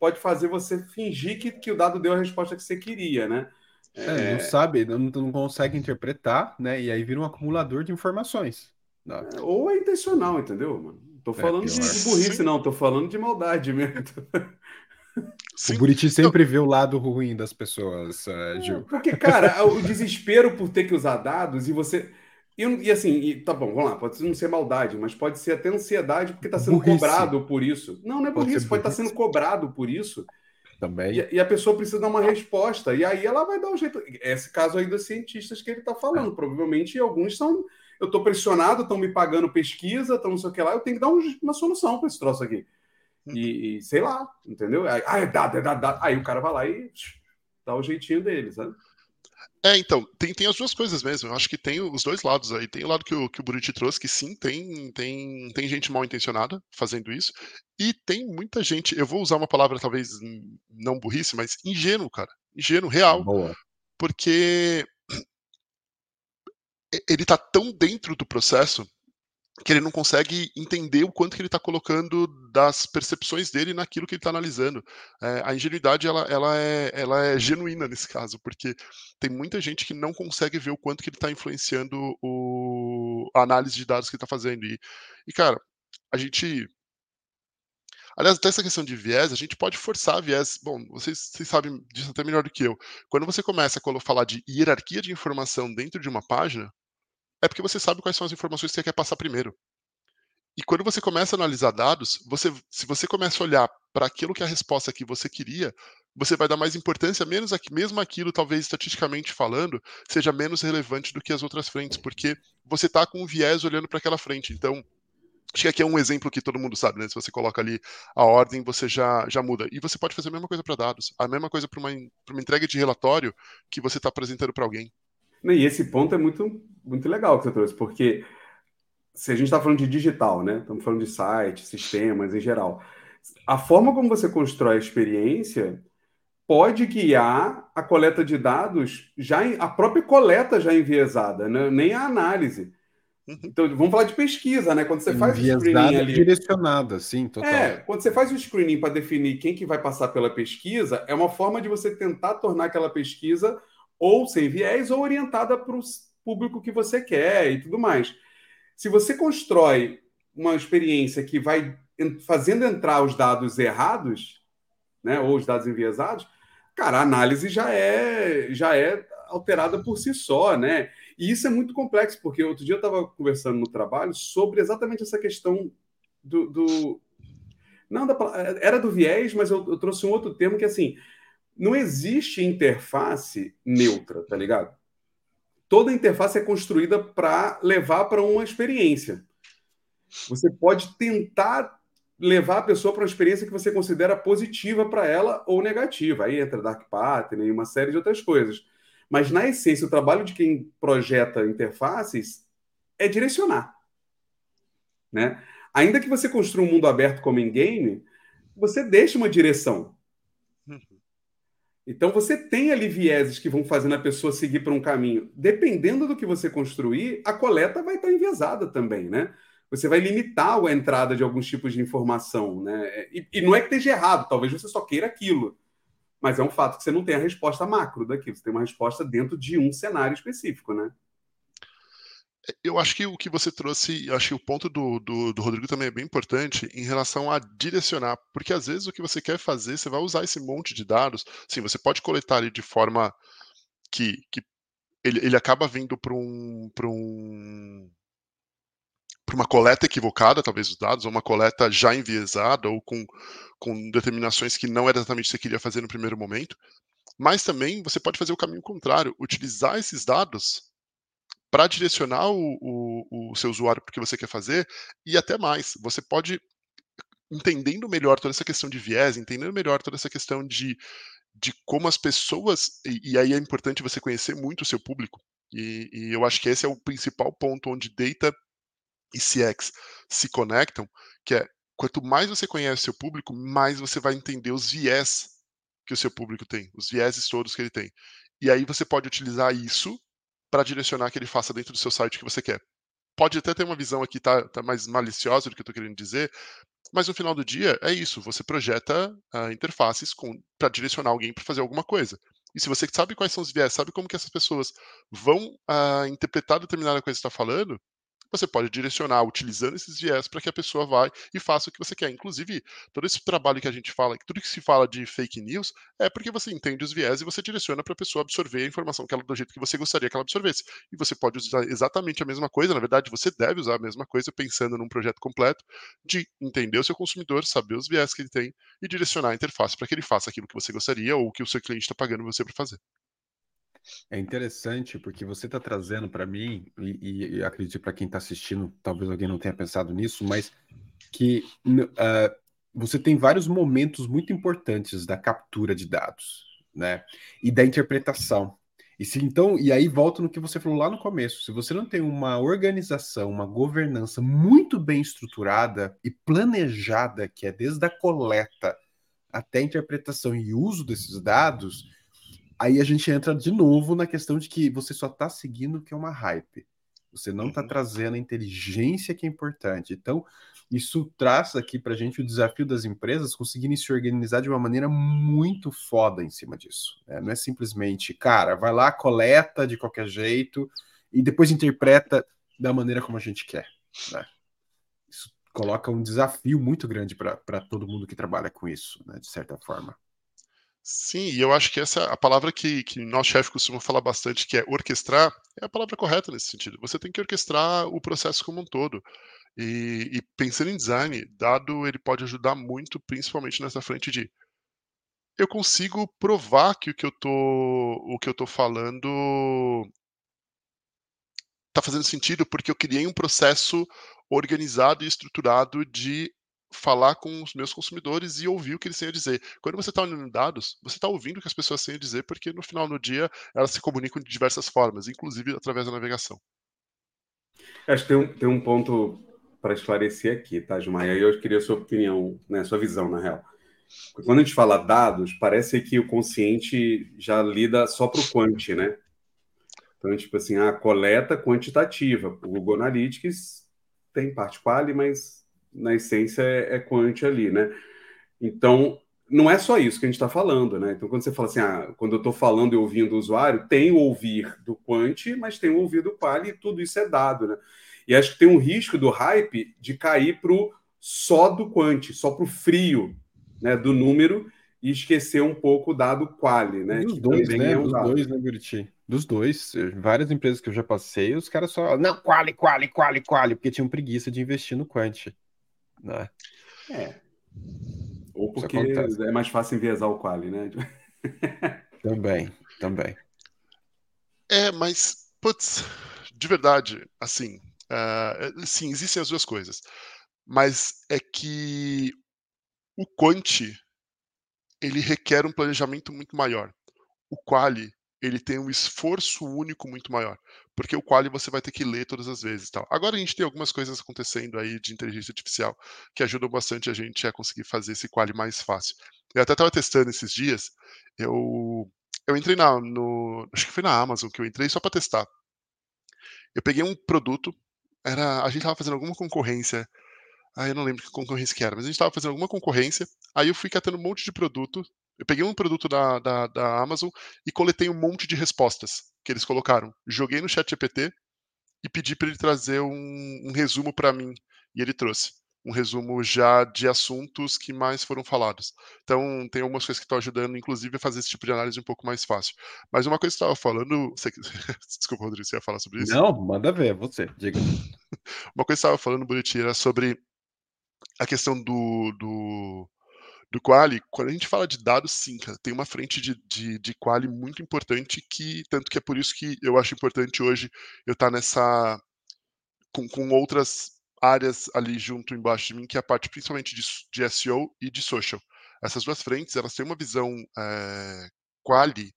pode fazer você fingir que, que o dado deu a resposta que você queria, né? É, não sabe, não, não consegue interpretar, né? E aí vira um acumulador de informações. É, ou é intencional, entendeu, mano? Tô é, falando é, de, de, burrice, não, tô falando de maldade mesmo. Sim. O Buriti sempre vê o lado ruim das pessoas, uh, Gil. Porque, cara, o desespero por ter que usar dados e você. E, e assim, e, tá bom, vamos lá, pode não ser maldade, mas pode ser até ansiedade porque está sendo burrice. cobrado por isso. Não, não é burrice, pode, pode estar tá sendo cobrado por isso. Também. E, e, a pessoa precisa dar uma resposta. E aí ela vai dar um jeito. Esse caso aí dos cientistas que ele está falando. É. Provavelmente alguns são. Eu estou pressionado, estão me pagando pesquisa, estão não sei o que lá, eu tenho que dar um, uma solução para esse troço aqui. E, e, sei lá, entendeu? Ah, é dado, é dado, Aí o cara vai lá e dá o jeitinho dele, sabe? É, então, tem, tem as duas coisas mesmo. Eu acho que tem os dois lados aí. Tem o lado que o, que o Buriti trouxe, que sim, tem, tem, tem gente mal intencionada fazendo isso. E tem muita gente, eu vou usar uma palavra talvez não burrice, mas ingênuo, cara. Ingênuo, real. Boa. Porque ele tá tão dentro do processo que ele não consegue entender o quanto que ele está colocando das percepções dele naquilo que ele está analisando. É, a ingenuidade ela, ela, é, ela é genuína nesse caso, porque tem muita gente que não consegue ver o quanto que ele está influenciando o, a análise de dados que ele está fazendo. E, e, cara, a gente Aliás, até essa questão de viés, a gente pode forçar viés. Bom, vocês, vocês, sabem disso até melhor do que eu. Quando você começa a falar de hierarquia de informação dentro de uma página, é porque você sabe quais são as informações que você quer passar primeiro. E quando você começa a analisar dados, você, se você começa a olhar para aquilo que é a resposta que você queria, você vai dar mais importância, menos aqui, mesmo aquilo, talvez estatisticamente falando, seja menos relevante do que as outras frentes, porque você está com um viés olhando para aquela frente. Então, acho que aqui é um exemplo que todo mundo sabe, né? Se você coloca ali a ordem, você já, já muda. E você pode fazer a mesma coisa para dados, a mesma coisa para uma, uma entrega de relatório que você está apresentando para alguém. E esse ponto é muito, muito legal que você trouxe, porque se a gente está falando de digital, né? Estamos falando de sites, sistemas em geral. A forma como você constrói a experiência pode guiar a coleta de dados, já a própria coleta já enviesada, né? nem a análise. Uhum. Então, vamos falar de pesquisa, né? Quando você faz o screening ali. direcionada, sim, total. É, quando você faz o screening para definir quem que vai passar pela pesquisa, é uma forma de você tentar tornar aquela pesquisa ou sem viés, ou orientada para público que você quer e tudo mais. Se você constrói uma experiência que vai fazendo entrar os dados errados, né, ou os dados enviesados, cara, a análise já é já é alterada por si só, né? E isso é muito complexo, porque outro dia eu estava conversando no trabalho sobre exatamente essa questão do, do não da, era do viés, mas eu, eu trouxe um outro termo que assim não existe interface neutra, tá ligado? Toda interface é construída para levar para uma experiência. Você pode tentar levar a pessoa para uma experiência que você considera positiva para ela ou negativa. Aí entra Dark Pattern e uma série de outras coisas. Mas, na essência, o trabalho de quem projeta interfaces é direcionar. Né? Ainda que você construa um mundo aberto como em game, você deixa uma direção. Então você tem ali vieses que vão fazendo a pessoa seguir por um caminho. Dependendo do que você construir, a coleta vai estar enviesada também, né? Você vai limitar a entrada de alguns tipos de informação, né? E, e, não é que esteja errado, talvez você só queira aquilo. Mas é um fato que você não tem a resposta macro daquilo, você tem uma resposta dentro de um cenário específico, né? Eu acho que o que você trouxe, acho que o ponto do, do, do, Rodrigo também é bem importante em relação a direcionar, porque às vezes o que você quer fazer, você vai usar esse monte de dados, sim, você pode coletar ele de forma que, que ele, ele acaba vindo para um, um para uma coleta equivocada, talvez os dados, ou uma coleta já enviesada, ou com, com determinações que não era exatamente o que você queria fazer no primeiro momento. Mas também você pode fazer o caminho contrário, utilizar esses dados para direcionar o, o, o seu usuário para o que você quer fazer e até mais. Você pode, entendendo melhor toda essa questão de viés, entendendo melhor toda essa questão de, de como as pessoas, e, e aí é importante você conhecer muito o seu público, e, e, eu acho que esse é o principal ponto onde data e CX se conectam, que é quanto mais você conhece o seu público, mais você vai entender os viés que o seu público tem, os vieses todos que ele tem. E aí você pode utilizar isso para direcionar que ele faça dentro do seu site que você quer. Pode até ter uma visão aqui tá, tá mais maliciosa do que eu estou querendo dizer, mas no final do dia é isso. Você projeta uh, interfaces para direcionar alguém para fazer alguma coisa. E se você sabe quais são os viés, sabe como que essas pessoas vão uh, interpretar determinada coisa que está falando, você pode direcionar utilizando esses viés para que a pessoa vá e faça o que você quer. Inclusive, todo esse trabalho que a gente fala, tudo que se fala de fake news, é porque você entende os viés e você direciona para a pessoa absorver a informação que ela, do jeito que você gostaria que ela absorvesse. E você pode usar exatamente a mesma coisa, na verdade, você deve usar a mesma coisa pensando num projeto completo de entender o seu consumidor, saber os viés que ele tem e direcionar a interface para que ele faça aquilo que você gostaria ou que o seu cliente está pagando você para fazer. É interessante porque você está trazendo para mim, e, e acredito para quem está assistindo, talvez alguém não tenha pensado nisso, mas que uh, você tem vários momentos muito importantes da captura de dados, né? E da interpretação. E se então, e aí volta no que você falou lá no começo. Se você não tem uma organização, uma governança muito bem estruturada e planejada, que é desde a coleta até a interpretação e uso desses dados, aí a gente entra de novo na questão de que você só está seguindo o que é uma hype. Você não está uhum. trazendo a inteligência que é importante. Então, isso traz aqui para a gente o desafio das empresas conseguirem se organizar de uma maneira muito foda em cima disso. Né? Não é simplesmente, cara, vai lá, coleta de qualquer jeito e depois interpreta da maneira como a gente quer. Né? Isso coloca um desafio muito grande para todo mundo que trabalha com isso, né? de certa forma. Sim, e eu acho que essa a palavra que, que nosso chefe costuma falar bastante, que é orquestrar, é a palavra correta nesse sentido. Você tem que orquestrar o processo como um todo. E, e pensando em design, dado ele pode ajudar muito, principalmente nessa frente de eu consigo provar que o que eu tô, o que eu tô falando está fazendo sentido porque eu criei um processo organizado e estruturado de falar com os meus consumidores e ouvir o que eles têm a dizer. Quando você está olhando dados, você está ouvindo o que as pessoas têm a dizer, porque no final do dia elas se comunicam de diversas formas, inclusive através da navegação. Acho que tem um, tem um ponto para esclarecer aqui, tá, Gilmar? E eu queria a sua opinião, né, sua visão, na real. Quando a gente fala dados, parece que o consciente já lida só para o quant, né? Então, tipo assim, a coleta quantitativa. O Google Analytics tem parte quali, mas na essência, é, é quant ali, né? Então, não é só isso que a gente está falando, né? Então, quando você fala assim, ah, quando eu estou falando e ouvindo o usuário, tem o ouvir do quant, mas tem o ouvir do quali e tudo isso é dado, né? E acho que tem um risco do hype de cair para o só do quant, só para o frio né, do número e esquecer um pouco o dado quali, né? Dos dois, né? É um Dos dado. dois, né, Buriti? Dos dois. Várias empresas que eu já passei, os caras só. Não, quali, quali, quali, quali, porque tinham preguiça de investir no quant né? É. Ou porque é mais fácil enviesar o quali, né? também, também. É, mas, putz, de verdade, assim, uh, sim, existem as duas coisas. Mas é que o quant ele requer um planejamento muito maior. O quali ele tem um esforço único muito maior, porque o quali você vai ter que ler todas as vezes, tal. Agora a gente tem algumas coisas acontecendo aí de inteligência artificial que ajudam bastante a gente a conseguir fazer esse quali mais fácil. Eu até estava testando esses dias, eu eu entrei na no, acho que foi na Amazon que eu entrei só para testar. Eu peguei um produto, era a gente estava fazendo alguma concorrência ah, eu não lembro que concorrência que era, mas a gente estava fazendo alguma concorrência. Aí eu fui catando um monte de produto eu peguei um produto da, da, da Amazon e coletei um monte de respostas que eles colocaram. Joguei no chat GPT e pedi para ele trazer um, um resumo para mim. E ele trouxe um resumo já de assuntos que mais foram falados. Então, tem algumas coisas que estão ajudando, inclusive, a fazer esse tipo de análise um pouco mais fácil. Mas uma coisa que você estava falando. Você... Desculpa, Rodrigo, você ia falar sobre isso? Não, manda ver, você, diga. uma coisa que estava falando, Buriti, era sobre a questão do, do, do quali, quando a gente fala de dados, sim, cara, tem uma frente de, de, de quali muito importante que, tanto que é por isso que eu acho importante hoje eu estar tá nessa, com, com outras áreas ali junto embaixo de mim, que é a parte principalmente de, de SEO e de social. Essas duas frentes, elas têm uma visão é, quali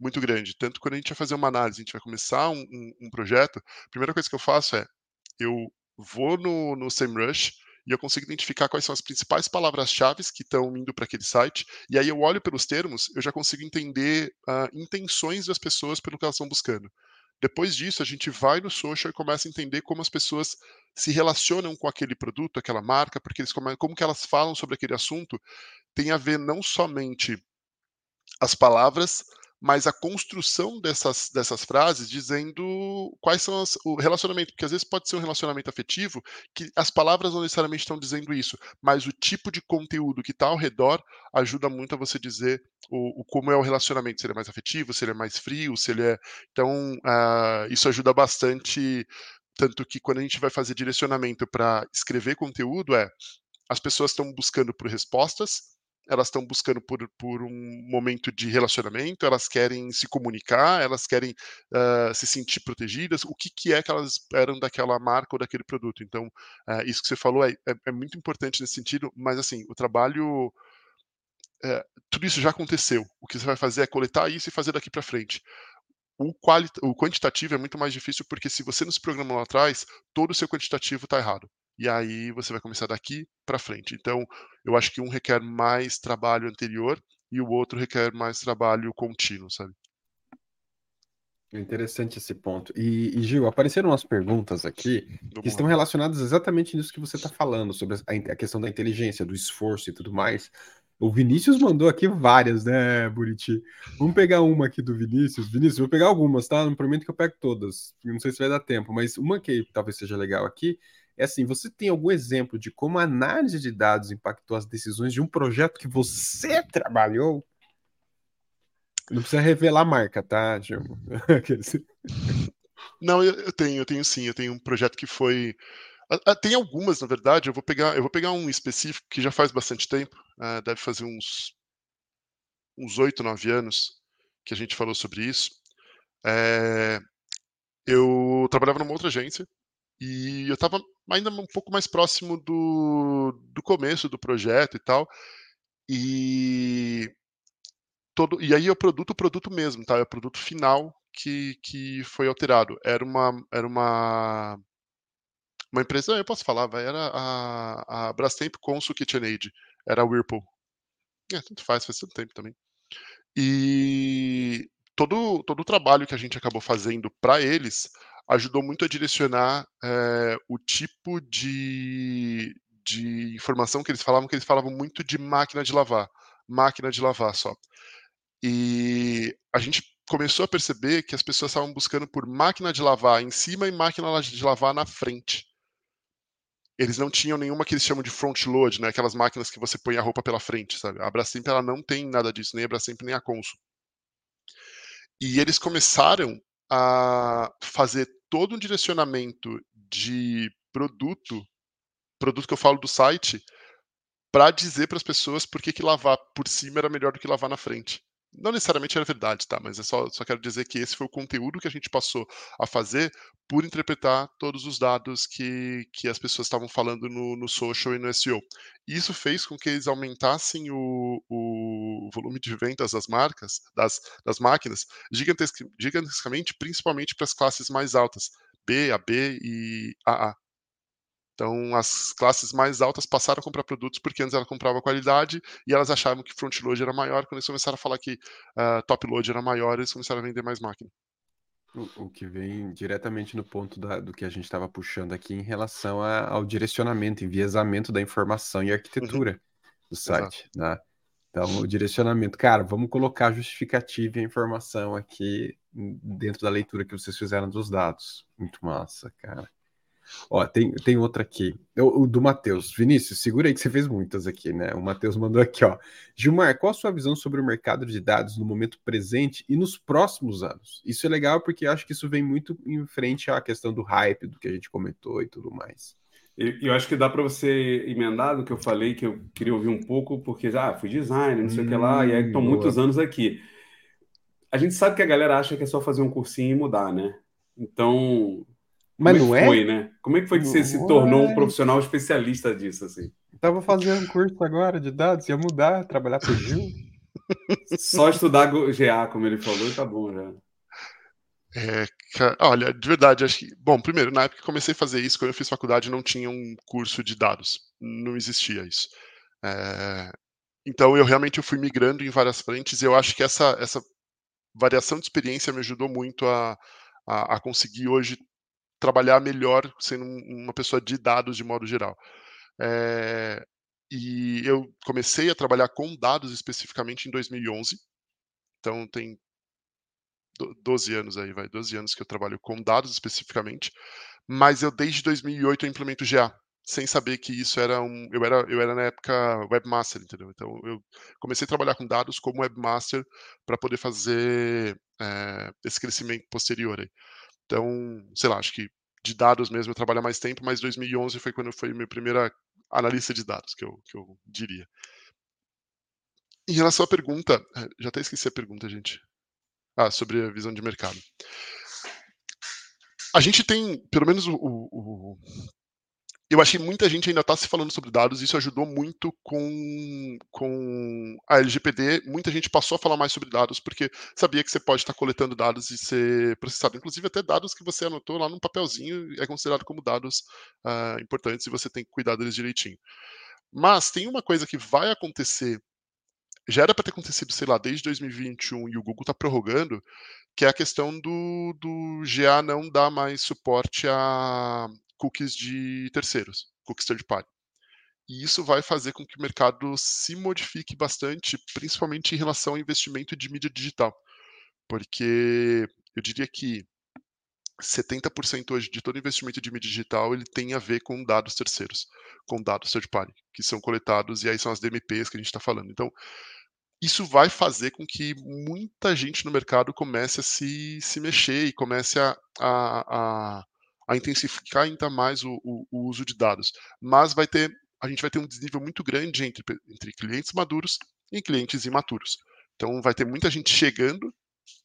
muito grande. Tanto quando a gente vai fazer uma análise, a gente vai começar um, um, um projeto, a primeira coisa que eu faço é, eu vou no, no SEMrush, e eu consigo identificar quais são as principais palavras-chave que estão indo para aquele site, e aí eu olho pelos termos, eu já consigo entender uh, intenções das pessoas pelo que elas estão buscando. Depois disso, a gente vai no social e começa a entender como as pessoas se relacionam com aquele produto, aquela marca, porque eles como que elas falam sobre aquele assunto, tem a ver não somente as palavras, mas a construção dessas, dessas frases dizendo quais são as, o relacionamento, porque às vezes pode ser um relacionamento afetivo que as palavras não necessariamente estão dizendo isso, mas o tipo de conteúdo que está ao redor ajuda muito a você dizer o, o, como é o relacionamento, se ele é mais afetivo, se ele é mais frio, se ele é. Então, uh, isso ajuda bastante. Tanto que quando a gente vai fazer direcionamento para escrever conteúdo, é as pessoas estão buscando por respostas, elas estão buscando por, por um momento de relacionamento, elas querem se comunicar, elas querem uh, se sentir protegidas, o que, que é que elas esperam daquela marca ou daquele produto. Então, uh, isso que você falou é, é, é, muito importante nesse sentido, mas assim, o trabalho. Uh, tudo isso já aconteceu. O que você vai fazer é coletar isso e fazer daqui para frente. O, o quantitativo é muito mais difícil porque se você não se programou lá atrás, todo o seu quantitativo está errado e aí você vai começar daqui para frente. Então, eu acho que um requer mais trabalho anterior e o outro requer mais trabalho contínuo, sabe? É interessante esse ponto. E, e, Gil, apareceram umas perguntas aqui que estão relacionadas exatamente nisso que você está falando, sobre a, a, questão da inteligência, do esforço e tudo mais. O Vinícius mandou aqui várias, né, Buriti? Vamos pegar uma aqui do Vinícius. Vinícius, vou pegar algumas, tá? Não prometo que eu pego todas. Não sei se vai dar tempo, mas uma que talvez seja legal aqui é assim, você tem algum exemplo de como a análise de dados impactou as decisões de um projeto que você trabalhou? Não precisa revelar a marca, tá, Gilmo? Não, eu tenho, eu tenho sim, eu tenho um projeto que foi. Tem algumas, na verdade. Eu vou pegar, eu vou pegar um específico que já faz bastante tempo, uh, deve fazer uns uns oito, nove anos que a gente falou sobre isso. É, eu trabalhava numa outra agência e eu estava ainda um pouco mais próximo do, do começo do projeto e tal. E todo e aí é o produto, o produto mesmo, tá? É o produto final que, que foi alterado. Era uma era uma uma empresa, eu posso falar, vai, era a, a Brastemp Consul KitchenAid, era a Whirlpool. É, tanto faz, faz tanto tempo também. E todo, todo o trabalho que a gente acabou fazendo para eles ajudou muito a direcionar é, o tipo de, de informação que eles falavam, que eles falavam muito de máquina de lavar, máquina de lavar só. E a gente começou a perceber que as pessoas estavam buscando por máquina de lavar em cima e máquina de lavar na frente. Eles não tinham nenhuma que eles chamam de front load, né? Aquelas máquinas que você põe a roupa pela frente, sabe? A Brastemp ela não tem nada disso, nem a Brastemp nem a Consul. E eles começaram a fazer todo um direcionamento de produto, produto que eu falo do site, para dizer para as pessoas por que, lavar por cima era melhor do que lavar na frente. Não necessariamente era verdade, tá? Mas é só, só quero dizer que esse foi o conteúdo que a gente passou a fazer por interpretar todos os dados que, que as pessoas estavam falando no, no social e no SEO. Isso fez com que eles aumentassem o, o volume de vendas das marcas, das, das máquinas, gigantesc, gigantescamente, principalmente para as classes mais altas, B, AB e AA. Então, as classes mais altas passaram a comprar produtos porque antes ela comprava qualidade e elas achavam que front load era maior. Quando eles começaram a falar que uh, top load era maior, eles começaram a vender mais máquina. O, o que vem diretamente no ponto da, do que a gente estava puxando aqui em relação a, ao direcionamento, enviesamento da informação e arquitetura uhum. do site. Né? Então, o direcionamento, cara, vamos colocar a justificativa e a informação aqui dentro da leitura que vocês fizeram dos dados. Muito massa, cara. Ó, tem, tem outra aqui. O, o do Matheus. Vinícius, segura aí que você fez muitas aqui, né? O Matheus mandou aqui, ó. Gilmar, qual a sua visão sobre o mercado de dados no momento presente e nos próximos anos? Isso é legal porque acho que isso vem muito em frente à questão do hype, do que a gente comentou e tudo mais. Eu, eu acho que dá para você emendar do que eu falei, que eu queria ouvir um pouco, porque já ah, fui designer, não sei hum, o que lá, e aí estão hum, muitos anos aqui. A gente sabe que a galera acha que é só fazer um cursinho e mudar, né? Então, mas Como não é? Foi, né? Como é que foi que você se tornou um profissional especialista disso, assim? Tava fazendo um curso agora de dados, ia mudar, trabalhar com o Gil. Só estudar GA, como ele falou, e tá bom já. É, olha, de verdade, acho que. Bom, primeiro, na época que comecei a fazer isso, quando eu fiz faculdade, não tinha um curso de dados. Não existia isso. É, então, eu realmente eu fui migrando em várias frentes e eu acho que essa, essa variação de experiência me ajudou muito a, a, a conseguir hoje trabalhar melhor sendo uma pessoa de dados de modo geral. É, e eu comecei a trabalhar com dados especificamente em 2011. Então, tem 12 anos aí, vai, 12 anos que eu trabalho com dados especificamente, mas eu desde 2008 eu implemento GA, sem saber que isso era um, eu era, eu era na época webmaster, entendeu? Então eu comecei a trabalhar com dados como webmaster para poder fazer é, esse crescimento posterior aí. Então, sei lá, acho que de dados mesmo eu trabalho mais tempo, mas 2011 foi quando foi minha primeira analista de dados, que eu, que eu diria. Em relação à pergunta, eh, já até esqueci a pergunta, gente. Ah, sobre a visão de mercado. A gente tem, pelo menos o, o eu que muita gente ainda está se falando sobre dados, isso ajudou muito com, com a LGPD. Muita gente passou a falar mais sobre dados, porque sabia que você pode estar coletando dados e ser processado. Inclusive, até dados que você anotou lá num papelzinho é considerado como dados uh, importantes e você tem que cuidar deles direitinho. Mas tem uma coisa que vai acontecer já era para ter acontecido, sei lá, desde 2021 e o Google está prorrogando, que é a questão do, do GA não dar mais suporte a cookies de terceiros, cookies third party. E isso vai fazer com que o mercado se modifique bastante, principalmente em relação ao investimento de mídia digital. Porque eu diria que 70% hoje de todo investimento de mídia digital ele tem a ver com dados terceiros, com dados third party, que são coletados, e aí são as DMPs que a gente está falando. Então, isso vai fazer com que muita gente no mercado comece a se, se mexer e comece a, a, a, a intensificar ainda mais o, o, o, uso de dados. Mas vai ter, a gente vai ter um desnível muito grande entre, entre clientes maduros e clientes imaturos. Então vai ter muita gente chegando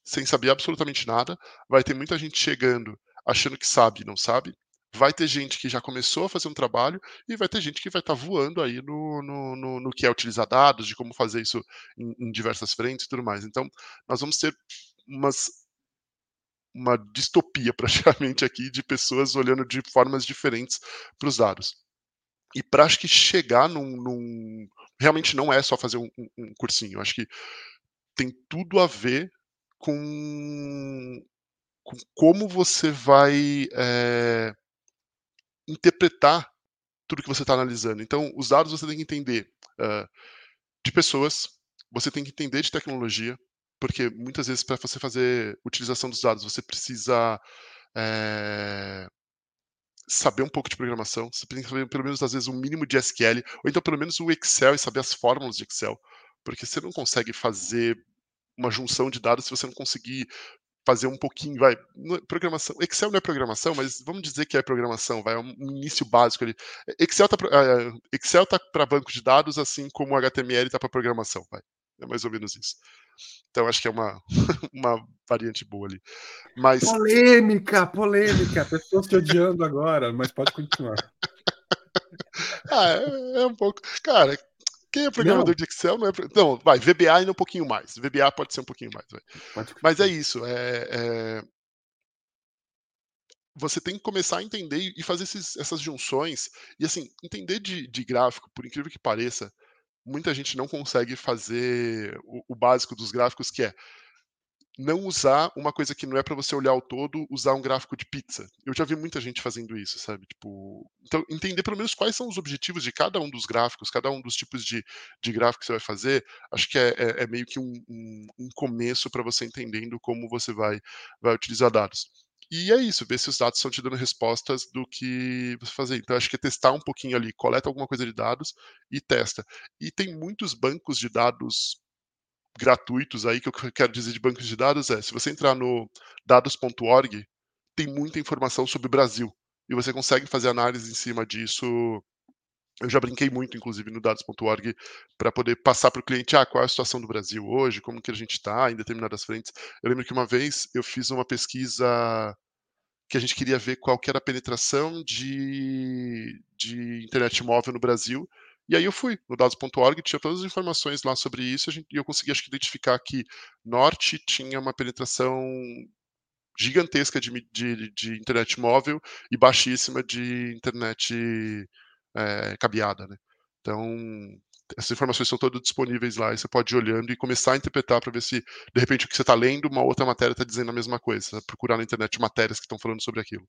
sem saber absolutamente nada, vai ter muita gente chegando achando que sabe e não sabe, vai ter gente que já começou a fazer um trabalho e vai ter gente que vai estar tá voando aí no, no, no, no, que é utilizar dados, de como fazer isso em, em, diversas frentes e tudo mais. Então, nós vamos ter umas, uma distopia praticamente aqui de pessoas olhando de formas diferentes para os dados. E para acho que chegar num, num, Realmente não é só fazer um, um, cursinho. Acho que tem tudo a ver com, com como você vai é, interpretar tudo que você está analisando. Então, os dados você tem que entender uh, de pessoas, você tem que entender de tecnologia, porque muitas vezes para você fazer utilização dos dados você precisa é, saber um pouco de programação, você que saber pelo menos às vezes um mínimo de SQL, ou então pelo menos o Excel e saber as fórmulas de Excel, porque você não consegue fazer uma junção de dados se você não conseguir fazer um pouquinho, vai, programação, Excel não é programação, mas vamos dizer que é programação, vai, é um início básico ali. Excel tá, uh, Excel tá para banco de dados, assim como HTML tá para programação, vai. É mais ou menos isso. Então acho que é uma, uma variante boa ali. Mas... Polêmica, polêmica, pessoas te odiando agora, mas pode continuar. ah, é, é um pouco. Cara, quem é programador não. de Excel não é. Não, vai, VBA ainda um pouquinho mais. VBA pode ser um pouquinho mais. Mas é isso. É, é... Você tem que começar a entender e fazer esses, essas junções. E assim, entender de, de, gráfico, por incrível que pareça, muita gente não consegue fazer o, o básico dos gráficos, que é não usar uma coisa que não é para você olhar o todo, usar um gráfico de pizza. Eu já vi muita gente fazendo isso, sabe? Tipo, então entender pelo menos quais são os objetivos de cada um dos gráficos, cada um dos tipos de, de gráfico que você vai fazer, acho que é, é, é meio que um, um, um começo para você entendendo como você vai, vai utilizar dados. E é isso, ver se os dados estão te dando respostas do que você fazer. Então, acho que é testar um pouquinho ali, coleta alguma coisa de dados e testa. E tem muitos bancos de dados gratuitos aí, que eu quero dizer de bancos de dados é, se você entrar no dados.org, tem muita informação sobre o Brasil. E você consegue fazer análise em cima disso. Eu já brinquei muito, inclusive, no dados.org, para poder passar para o cliente ah, qual é a situação do Brasil hoje, como que a gente está em determinadas frentes. Eu lembro que uma vez eu fiz uma pesquisa que a gente queria ver qual que era a penetração de, de internet móvel no Brasil, e aí eu fui no dados.org, tinha todas as informações lá sobre isso, e eu consegui acho que identificar que Norte tinha uma penetração gigantesca de, de, de internet móvel e baixíssima de internet é, cabeada, né? Então, essas informações são todas disponíveis lá e você pode ir olhando e começar a interpretar para ver se, de repente, o que você está lendo, uma outra matéria está dizendo a mesma coisa. Procurar na internet matérias que estão falando sobre aquilo.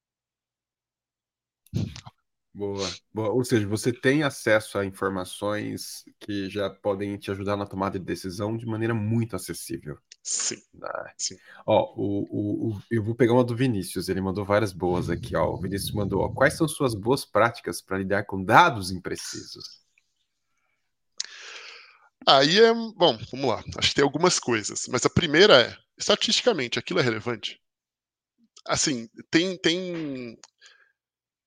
Boa, boa. Ou seja, você tem acesso a informações que já podem te ajudar na tomada de decisão de maneira muito acessível. Sim. Ah. Sim. Ó, o, o, o, eu vou pegar uma do Vinícius, ele mandou várias boas aqui. Ó. O Vinícius mandou: ó, quais são suas boas práticas para lidar com dados imprecisos? Aí é. Bom, vamos lá. Acho que tem algumas coisas. Mas a primeira é: estatisticamente, aquilo é relevante? Assim, tem, tem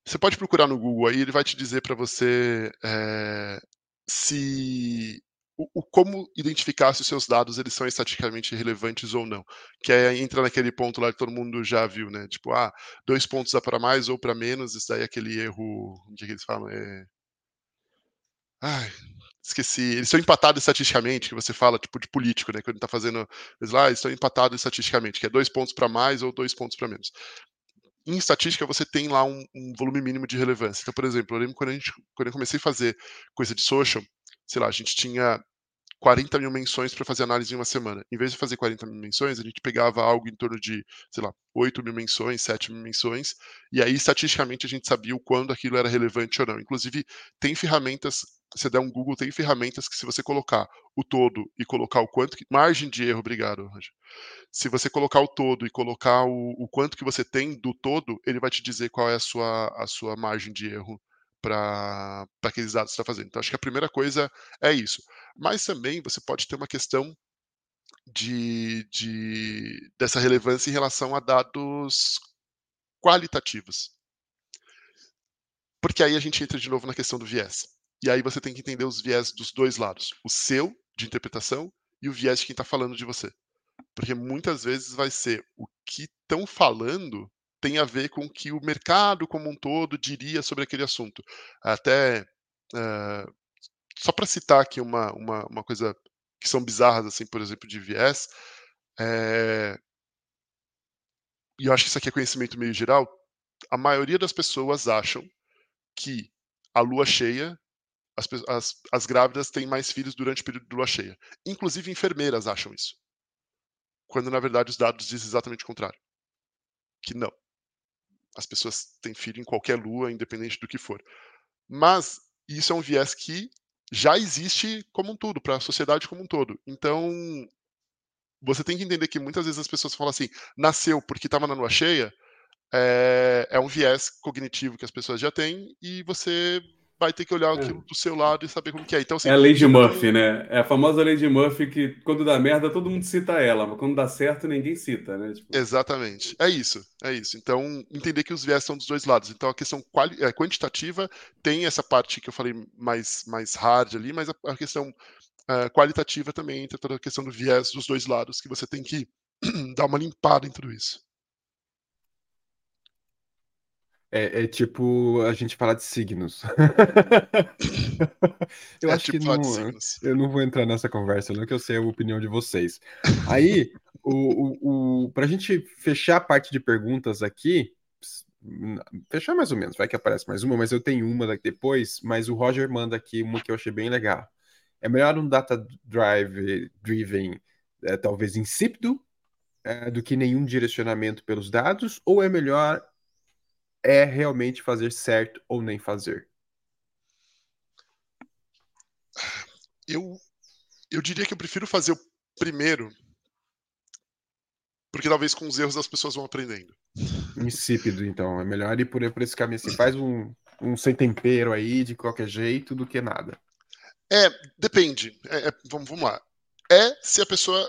você pode procurar no Google aí, ele vai te dizer para você é, se o, o, como identificar se os seus dados eles são estatisticamente relevantes ou não. Que é entra naquele ponto lá que todo mundo já viu, né? Tipo, ah, dois pontos a para mais ou para menos, isso daí é aquele erro. O que, que eles falam? É... Ai, esqueci. Eles estão empatados estatisticamente, que você fala, tipo, de político, né? Quando ele tá fazendo. Eles lá, ah, estão empatados estatisticamente, que é dois pontos para mais ou dois pontos para menos em estatística você tem lá um, um, volume mínimo de relevância. Então, por exemplo, eu lembro quando, a gente, quando eu comecei a fazer coisa de social, sei lá, a gente tinha 40 mil menções para fazer análise em uma semana. Em vez de fazer 40 mil menções, a gente pegava algo em torno de, sei lá, 8 mil menções, 7 mil menções, e aí estatisticamente a gente sabia o quando aquilo era relevante ou não. Inclusive, tem ferramentas, você der um Google, tem ferramentas que se você colocar o todo e colocar o quanto, margem de erro, obrigado, Roger se você colocar o todo e colocar o, o, quanto que você tem do todo, ele vai te dizer qual é a sua, a sua margem de erro para aqueles dados que você está fazendo. Então, acho que a primeira coisa é isso. Mas também você pode ter uma questão de, de dessa relevância em relação a dados qualitativos. Porque aí a gente entra de novo na questão do viés. E aí você tem que entender os viés dos dois lados: o seu, de interpretação, e o viés de quem está falando de você. Porque muitas vezes vai ser o que estão falando tem a ver com o que o mercado como um todo diria sobre aquele assunto. Até uh, só para citar aqui uma, uma, uma, coisa que são bizarras, assim, por exemplo, de viés, é... e eu acho que isso aqui é conhecimento meio geral, a maioria das pessoas acham que a lua cheia, as, as, as grávidas têm mais filhos durante o período de lua cheia. Inclusive enfermeiras acham isso quando na verdade os dados dizem exatamente o contrário. Que não. As pessoas têm filho em qualquer lua, independente do que for. Mas isso é um viés que já existe como um todo, para a sociedade como um todo. Então, você tem que entender que muitas vezes as pessoas falam assim, nasceu porque estava na lua cheia, é, é, um viés cognitivo que as pessoas já têm e você vai ter que olhar é. aquilo do seu lado e saber como que é. Então, assim, é a lei de Murphy, né? É a famosa lei de Murphy que quando dá merda todo mundo cita ela, mas quando dá certo ninguém cita, né? Tipo... Exatamente. É isso, é isso. Então, entender que os viés são dos dois lados. Então, a questão quali... é, quantitativa tem essa parte que eu falei mais, mais hard ali, mas a, a questão uh, qualitativa também entra toda a questão do viés dos dois lados, que você tem que dar uma limpada em tudo isso. É, é tipo a gente falar de signos. eu É acho que tipo não, eu não vou entrar nessa conversa, não, que eu sei a opinião de vocês. Aí, o, o, o, para a gente fechar a parte de perguntas aqui, fechar mais ou menos, vai que aparece mais uma, mas eu tenho uma daqui depois, mas o Roger manda aqui uma que eu achei bem legal. É melhor um data drive driven, é, talvez insípido, é, do que nenhum direcionamento pelos dados, ou é melhor é realmente fazer certo ou nem fazer? Eu, eu diria que eu prefiro fazer o primeiro, porque talvez com os erros as pessoas vão aprendendo. Insípido, então. É melhor ir por, por esse caminho assim. Faz um, um sem tempero aí, de qualquer jeito, do que nada. É, depende. É, é, vamos, vamos lá. É se a pessoa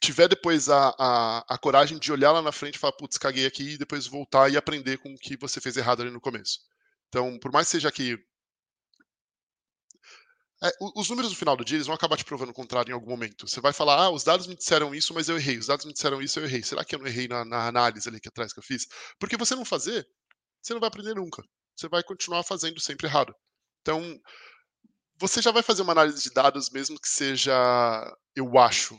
tiver depois a, a, a, coragem de olhar lá na frente e falar, putz, caguei aqui, e depois voltar e aprender com o que você fez errado ali no começo. Então, por mais que seja que. É, os números no final do dia eles vão acabar te provando o contrário em algum momento. Você vai falar, ah, os dados me disseram isso, mas eu errei. Os dados me disseram isso, eu errei. Será que eu não errei na, na análise ali que atrás que eu fiz? Porque você não fazer, você não vai aprender nunca. Você vai continuar fazendo sempre errado. Então, você já vai fazer uma análise de dados, mesmo que seja, eu acho,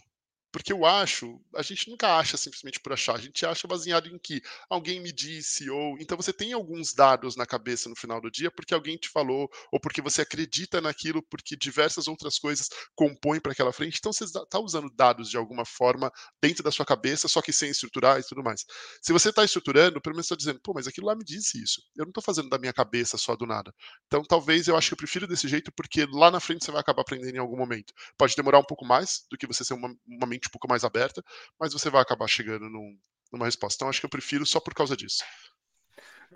Porque eu acho, a gente nunca acha simplesmente por achar, a gente acha baseado em que alguém me disse, ou então você tem alguns dados na cabeça no final do dia porque alguém te falou, ou porque você acredita naquilo, porque diversas outras coisas compõem para aquela frente. Então você está usando dados de alguma forma dentro da sua cabeça, só que sem estruturar e tudo mais. Se você está estruturando, pelo menos está dizendo, pô, mas aquilo lá me disse isso. Eu não estou fazendo da minha cabeça só do nada. Então talvez eu acho que eu prefiro desse jeito, porque lá na frente você vai acabar aprendendo em algum momento. Pode demorar um pouco mais do que você ser uma, uma mente um pouco mais aberta, mas você vai acabar chegando num, numa resposta. Então, acho que eu prefiro só por causa disso.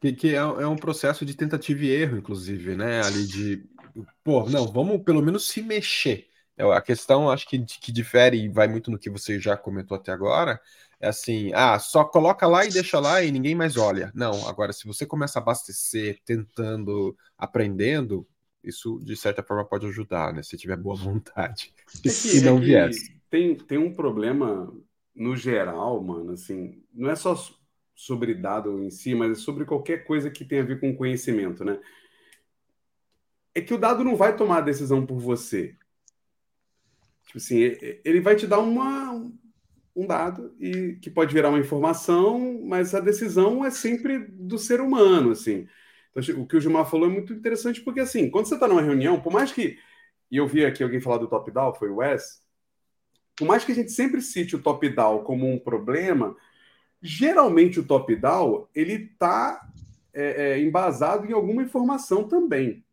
Que, que é, é, um processo de tentativa e erro, inclusive, né? Ali de, pô, não, vamos pelo menos se mexer. É, a questão, acho que, que difere e vai muito no que você já comentou até agora, é assim, ah, só coloca lá e deixa lá e ninguém mais olha. Não, agora, se você começa a abastecer, tentando, aprendendo, isso de certa forma pode ajudar, né? Se tiver boa vontade. É se não é viesse tem, tem um problema no geral, mano, assim, não é só sobre dado em si, mas é sobre qualquer coisa que tenha a ver com conhecimento, né? É que o dado não vai tomar a decisão por você. Tipo assim, ele vai te dar uma, um dado e que pode virar uma informação, mas a decisão é sempre do ser humano, assim. Então, o que o Gilmar falou é muito interessante porque assim, quando você está numa reunião, por mais que e eu vi aqui alguém falar do top down, foi o Wes, por mais que a gente sempre cite o top-down como um problema, geralmente o top-down ele está é, é, embasado em alguma informação também.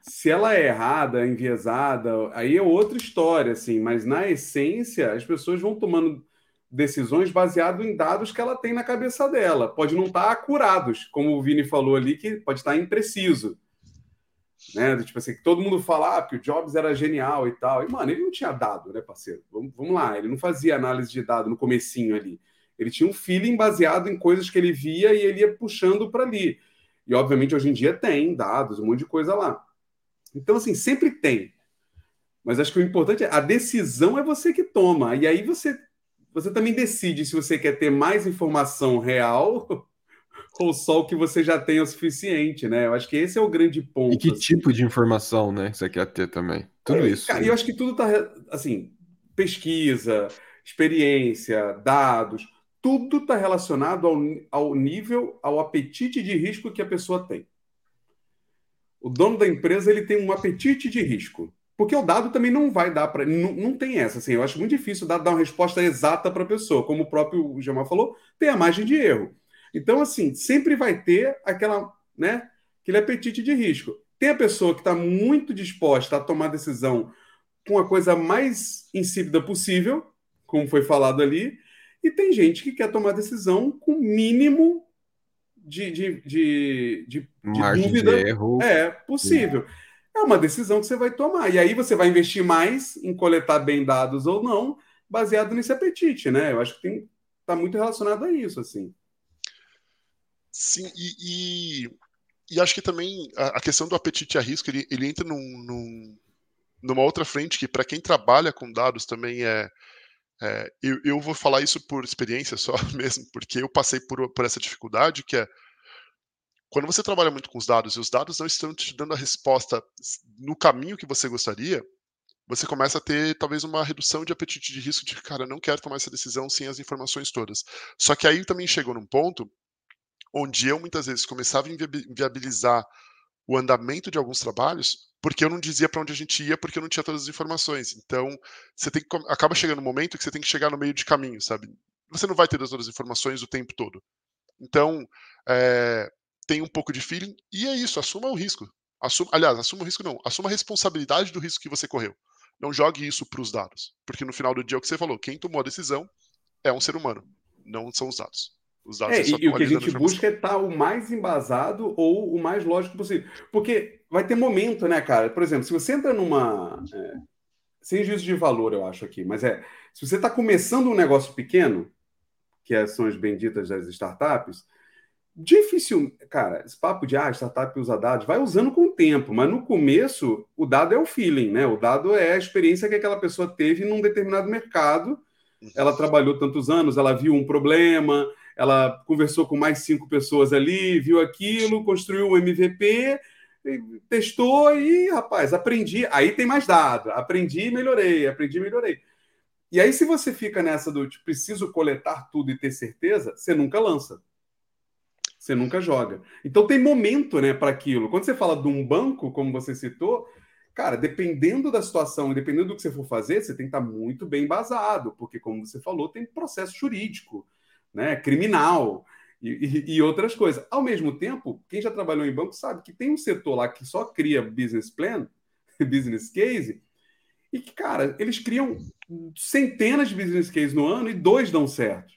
Se ela é errada, enviesada, aí é outra história, assim. Mas na essência, as pessoas vão tomando decisões baseado em dados que ela tem na cabeça dela. Pode não estar tá acurados, como o Vini falou ali, que pode estar tá impreciso né? Tipo assim, que todo mundo fala ah, que o Jobs era genial e tal. E, mano, ele não tinha dado, né, parceiro? Vamos, vamos lá, ele não fazia análise de dado no comecinho ali. Ele tinha um feeling baseado em coisas que ele via e ele ia puxando para ali. E, obviamente, hoje em dia tem dados, um monte de coisa lá. Então, assim, sempre tem. Mas acho que o importante é a decisão é você que toma. E aí você, você também decide se você quer ter mais informação real ou só o que você já tem é o suficiente, né? Eu acho que esse é o grande ponto. E que assim. tipo de informação, né, que você quer ter também? Tudo é, isso. Cara, eu acho que tudo tá assim, pesquisa, experiência, dados, tudo está relacionado ao, ao nível, ao apetite de risco que a pessoa tem. O dono da empresa ele tem um apetite de risco. Porque o dado também não vai dar para. Não, não tem essa. Assim, eu acho muito difícil dar, dar uma resposta exata para a pessoa. Como o próprio Jamal falou, tem a margem de erro. Então, assim, sempre vai ter aquela, né, aquele apetite de risco. Tem a pessoa que está muito disposta a tomar decisão com a coisa mais insípida possível, como foi falado ali, e tem gente que quer tomar decisão com mínimo de, de, de, de, de dúvida de erro. é possível. É uma decisão que você vai tomar. E aí você vai investir mais em coletar bem dados ou não, baseado nesse apetite, né? Eu acho que está muito relacionado a isso, assim. Sim, e, e, e, acho que também a, questão do apetite a risco ele, ele entra num, num, numa outra frente que, para quem trabalha com dados, também é. é eu, eu, vou falar isso por experiência só mesmo, porque eu passei por, por essa dificuldade, que é quando você trabalha muito com os dados e os dados não estão te dando a resposta no caminho que você gostaria, você começa a ter talvez uma redução de apetite de risco de, cara, não quero tomar essa decisão sem as informações todas. Só que aí também chegou num ponto onde eu muitas vezes começava a inviabilizar o andamento de alguns trabalhos, porque eu não dizia para onde a gente ia, porque eu não tinha todas as informações. Então, você tem que acaba chegando um momento que você tem que chegar no meio de caminho, sabe? Você não vai ter todas as informações o tempo todo. Então, é, tem um pouco de feeling e é isso. Assuma o risco. Assuma, aliás, assuma o risco não. Assuma a responsabilidade do risco que você correu. Não jogue isso para os dados, porque no final do dia é o que você falou. Quem tomou a decisão é um ser humano, não são os dados. Os dados é, e o que a gente busca é estar o mais embasado ou o mais lógico possível. Porque vai ter momento, né, cara? Por exemplo, se você entra numa. É, sem juízo de valor, eu acho aqui, mas é. Se você está começando um negócio pequeno, que é, são as benditas das startups, difícil. Cara, esse papo de ah, startup usa dados, vai usando com o tempo, mas no começo, o dado é o feeling, né? O dado é a experiência que aquela pessoa teve num determinado mercado. Ela trabalhou tantos anos, ela viu um problema, ela conversou com mais cinco pessoas ali, viu aquilo, construiu um MVP, testou e, rapaz, aprendi. Aí tem mais dado. Aprendi e melhorei, aprendi e melhorei. E aí, se você fica nessa do tipo, preciso coletar tudo e ter certeza, você nunca lança. Você nunca joga. Então tem momento, né, para aquilo. Quando você fala de um banco, como você citou, cara, dependendo da situação, dependendo do que você for fazer, você tem que estar muito bem embasado, porque como você falou, tem processo jurídico, né, criminal e, e, outras coisas. Ao mesmo tempo, quem já trabalhou em banco sabe que tem um setor lá que só cria business plan, business case, e que, cara, eles criam centenas de business cases no ano e dois dão certo.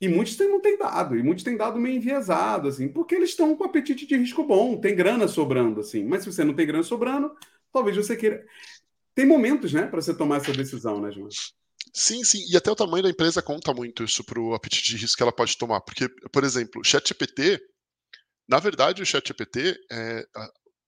E muitos não têm dado, e muitos têm dado meio enviesado, assim, porque eles estão com apetite de risco bom, tem grana sobrando, assim. Mas se você não tem grana sobrando, talvez você queira. Tem momentos, né, para você tomar essa decisão, né, João? Sim, sim, e até o tamanho da empresa conta muito isso para o apetite de risco que ela pode tomar. Porque, por exemplo, o ChatGPT, na verdade, o ChatGPT, é,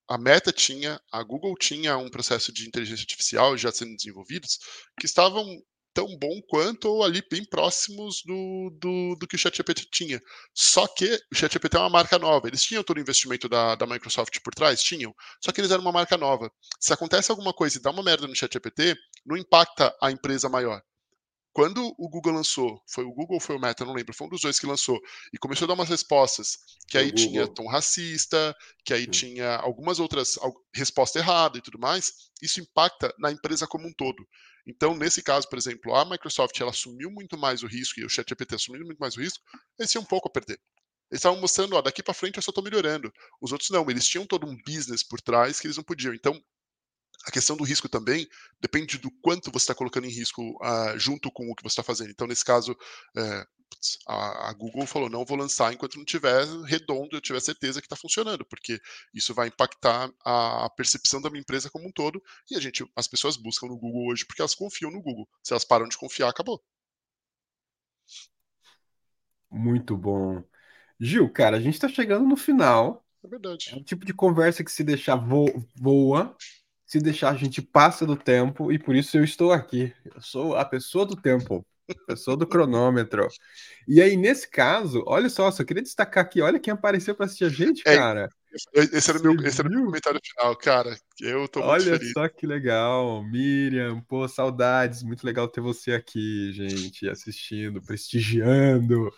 a Meta tinha, a Google tinha um processo de inteligência artificial já sendo desenvolvidos que estavam tão bom quanto ou ali bem próximos do, do, do que o ChatGPT tinha. Só que o ChatGPT é uma marca nova. Eles tinham todo o investimento da, da Microsoft por trás? Tinham. Só que eles eram uma marca nova. Se acontece alguma coisa e dá uma merda no ChatGPT, não impacta a empresa maior. Quando o Google lançou, foi o Google ou foi o Meta, não lembro, foi um dos dois que lançou, e começou a dar umas respostas, que aí tinha tom racista, que aí Sim. tinha algumas outras respostas erradas e tudo mais, isso impacta na empresa como um todo. Então, nesse caso, por exemplo, a Microsoft ela assumiu muito mais o risco e o ChatGPT assumiu muito mais o risco, eles tinham um pouco a perder. Eles estavam mostrando, ó, daqui para frente eu só estou melhorando. Os outros não, eles tinham todo um business por trás que eles não podiam. Então, a questão do risco também depende do quanto você está colocando em risco uh, junto com o que você está fazendo. Então, nesse caso, uh, a, a, Google falou: não vou lançar enquanto não tiver redondo, eu tiver certeza que está funcionando, porque isso vai impactar a, a, percepção da minha empresa como um todo. E a gente, as pessoas buscam no Google hoje porque elas confiam no Google. Se elas param de confiar, acabou. Muito bom. Gil, cara, a gente está chegando no final. É verdade. É um tipo de conversa que se deixar vo voa, se deixar, a gente passa do tempo e por isso eu estou aqui. Eu sou a pessoa do tempo, a pessoa do cronômetro. E aí, nesse caso, olha só, só queria destacar aqui, olha quem apareceu para assistir a gente, é, cara. Esse era, meu, esse era meu comentário final, cara. Eu tô muito Olha feliz. só que legal, Miriam, pô, saudades, muito legal ter você aqui, gente, assistindo, prestigiando.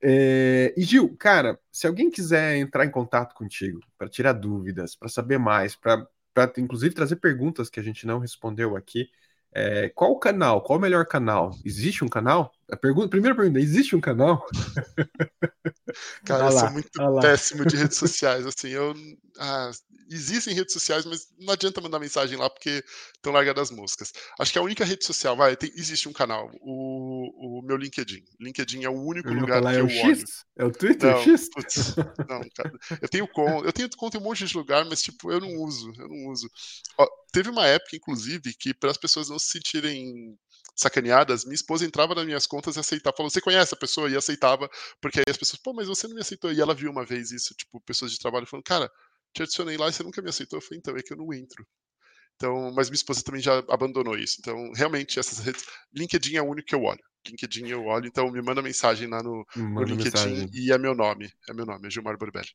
É... E Gil, cara, se alguém quiser entrar em contato contigo para tirar dúvidas, para saber mais, para para inclusive trazer perguntas que a gente não respondeu aqui. É, qual o canal? Qual o melhor canal? Existe um canal? A pergunta, primeira pergunta, existe um canal? Cara, eu sou muito péssimo de redes sociais, assim, eu... Ah, existem redes sociais, mas não adianta mandar mensagem lá porque estão largadas as moscas. Acho que a única rede social, vai, tem, existe um canal, o, o meu LinkedIn. LinkedIn é o único eu lugar que é eu X? olho. É o Twitter não, X? Putz, não, cara. Eu tenho conta, eu tenho conta em um monte de lugar, mas tipo, eu não uso, eu não uso. Ó, teve uma época, inclusive, que para as pessoas não se sentirem sacaneadas, minha esposa entrava nas minhas contas e aceitava, falou, você conhece a pessoa? E aceitava, porque aí as pessoas, pô, mas você não me aceitou. E ela viu uma vez isso, tipo, pessoas de trabalho falando, cara, te adicionei lá e você nunca me aceitou. Eu falei, então, é que eu não entro. Então, mas minha esposa também já abandonou isso. Então, realmente, essas redes. LinkedIn é o único que eu olho. LinkedIn eu olho, então me manda mensagem lá no, no LinkedIn mensagem. e é meu nome. É meu nome, é Gilmar Borbelli.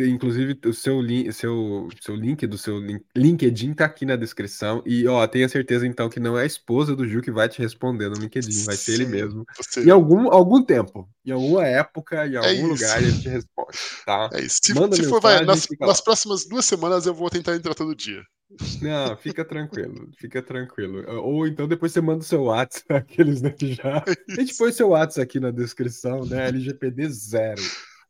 Inclusive, o seu, link, seu, seu link do seu link, LinkedIn tá aqui na descrição. E, ó, tenha certeza, então, que não é a esposa do Gil que vai te responder no LinkedIn, vai ser ele mesmo. Você... Em algum, algum tempo, em alguma época, em é algum é lugar, ele te responde, tá? É isso. Se, Manda se for, vai, nas, nas próximas duas semanas eu vou tentar entrar todo dia. Não, fica tranquilo, fica tranquilo. Ou então depois você manda o seu WhatsApp, aqueles né, já. A gente põe seu WhatsApp aqui na descrição, né? LGPD zero.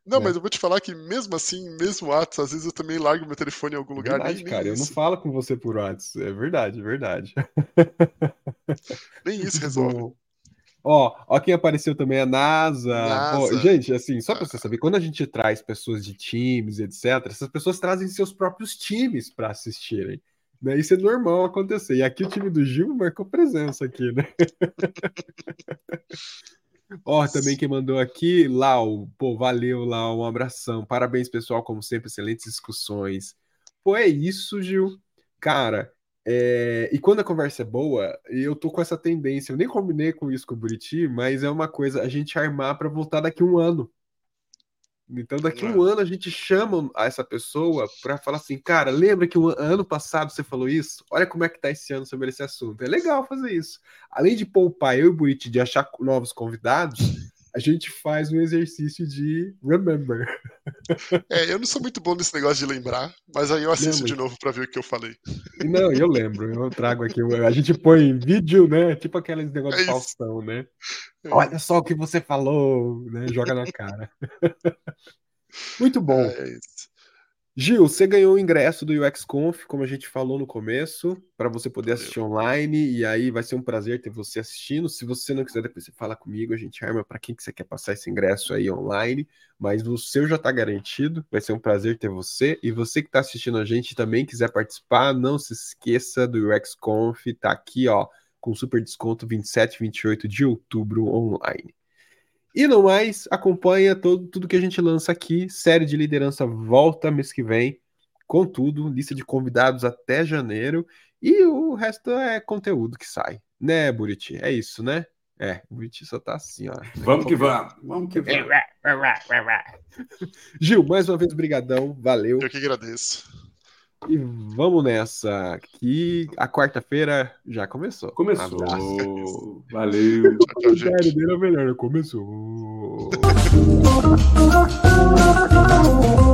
Não, né? mas eu vou te falar que mesmo assim, mesmo WhatsApp, às vezes eu também largo meu telefone em algum lugar. Verdade, nem, cara, nem eu não falo com você por WhatsApp. É verdade, é verdade. Nem isso resolve. Bom. Ó, ó quem apareceu também, a NASA. NASA. gente, assim, só para você saber, quando a gente traz pessoas de times, etc., essas pessoas trazem seus próprios times para assistirem. Né? Isso é normal acontecer. E aqui o time do Gil marcou presença aqui, né? Ó, oh, também quem mandou aqui, Lau. Pô, valeu, Lau. Um abração. Parabéns, pessoal. Como sempre, excelentes discussões. Pô, é isso, Gil. Cara, é... e quando a conversa é boa, eu tô com essa tendência. Eu nem combinei com isso com o Buriti, mas é uma coisa a gente armar para voltar daqui um ano. Então, daqui a um ano a gente chama essa pessoa para falar assim, cara, lembra que o ano passado você falou isso? Olha como é que tá esse ano sobre esse assunto. É legal fazer isso. Além de poupar eu e o Buriti de achar novos convidados, a gente faz um exercício de remember. É, eu não sou muito bom nesse negócio de lembrar, mas aí eu assisto de novo para ver o que eu falei. Não, eu lembro, eu trago aqui. A gente põe vídeo, né? Tipo aqueles negócios é de Faustão, né? É. Olha só o que você falou, né? Joga na cara. Muito bom. É isso. Gil, você ganhou o ingresso do UXConf, como a gente falou no começo, para você poder assistir online, e aí vai ser um prazer ter você assistindo. Se você não quiser, depois você fala comigo, a gente arma para quem que você quer passar esse ingresso aí online, mas o seu já está garantido, vai ser um prazer ter você. E você que está assistindo a gente também quiser participar, não se esqueça do UXConf, tá aqui, ó, com super desconto 27 e 28 de outubro online. E no mais, acompanha todo, tudo que a gente lança aqui. Série de liderança volta mês que vem, com tudo, lista de convidados até janeiro. E o resto é conteúdo que sai, né, Buriti? É isso, né? É, o Buriti só tá assim, ó. Vamos que vamos, vamos que vamos. Gil, mais uma vez, brigadão, valeu. Eu que agradeço. E vamos nessa, que a quarta-feira já começou. Começou. Valeu. O sério dele é melhor, começou.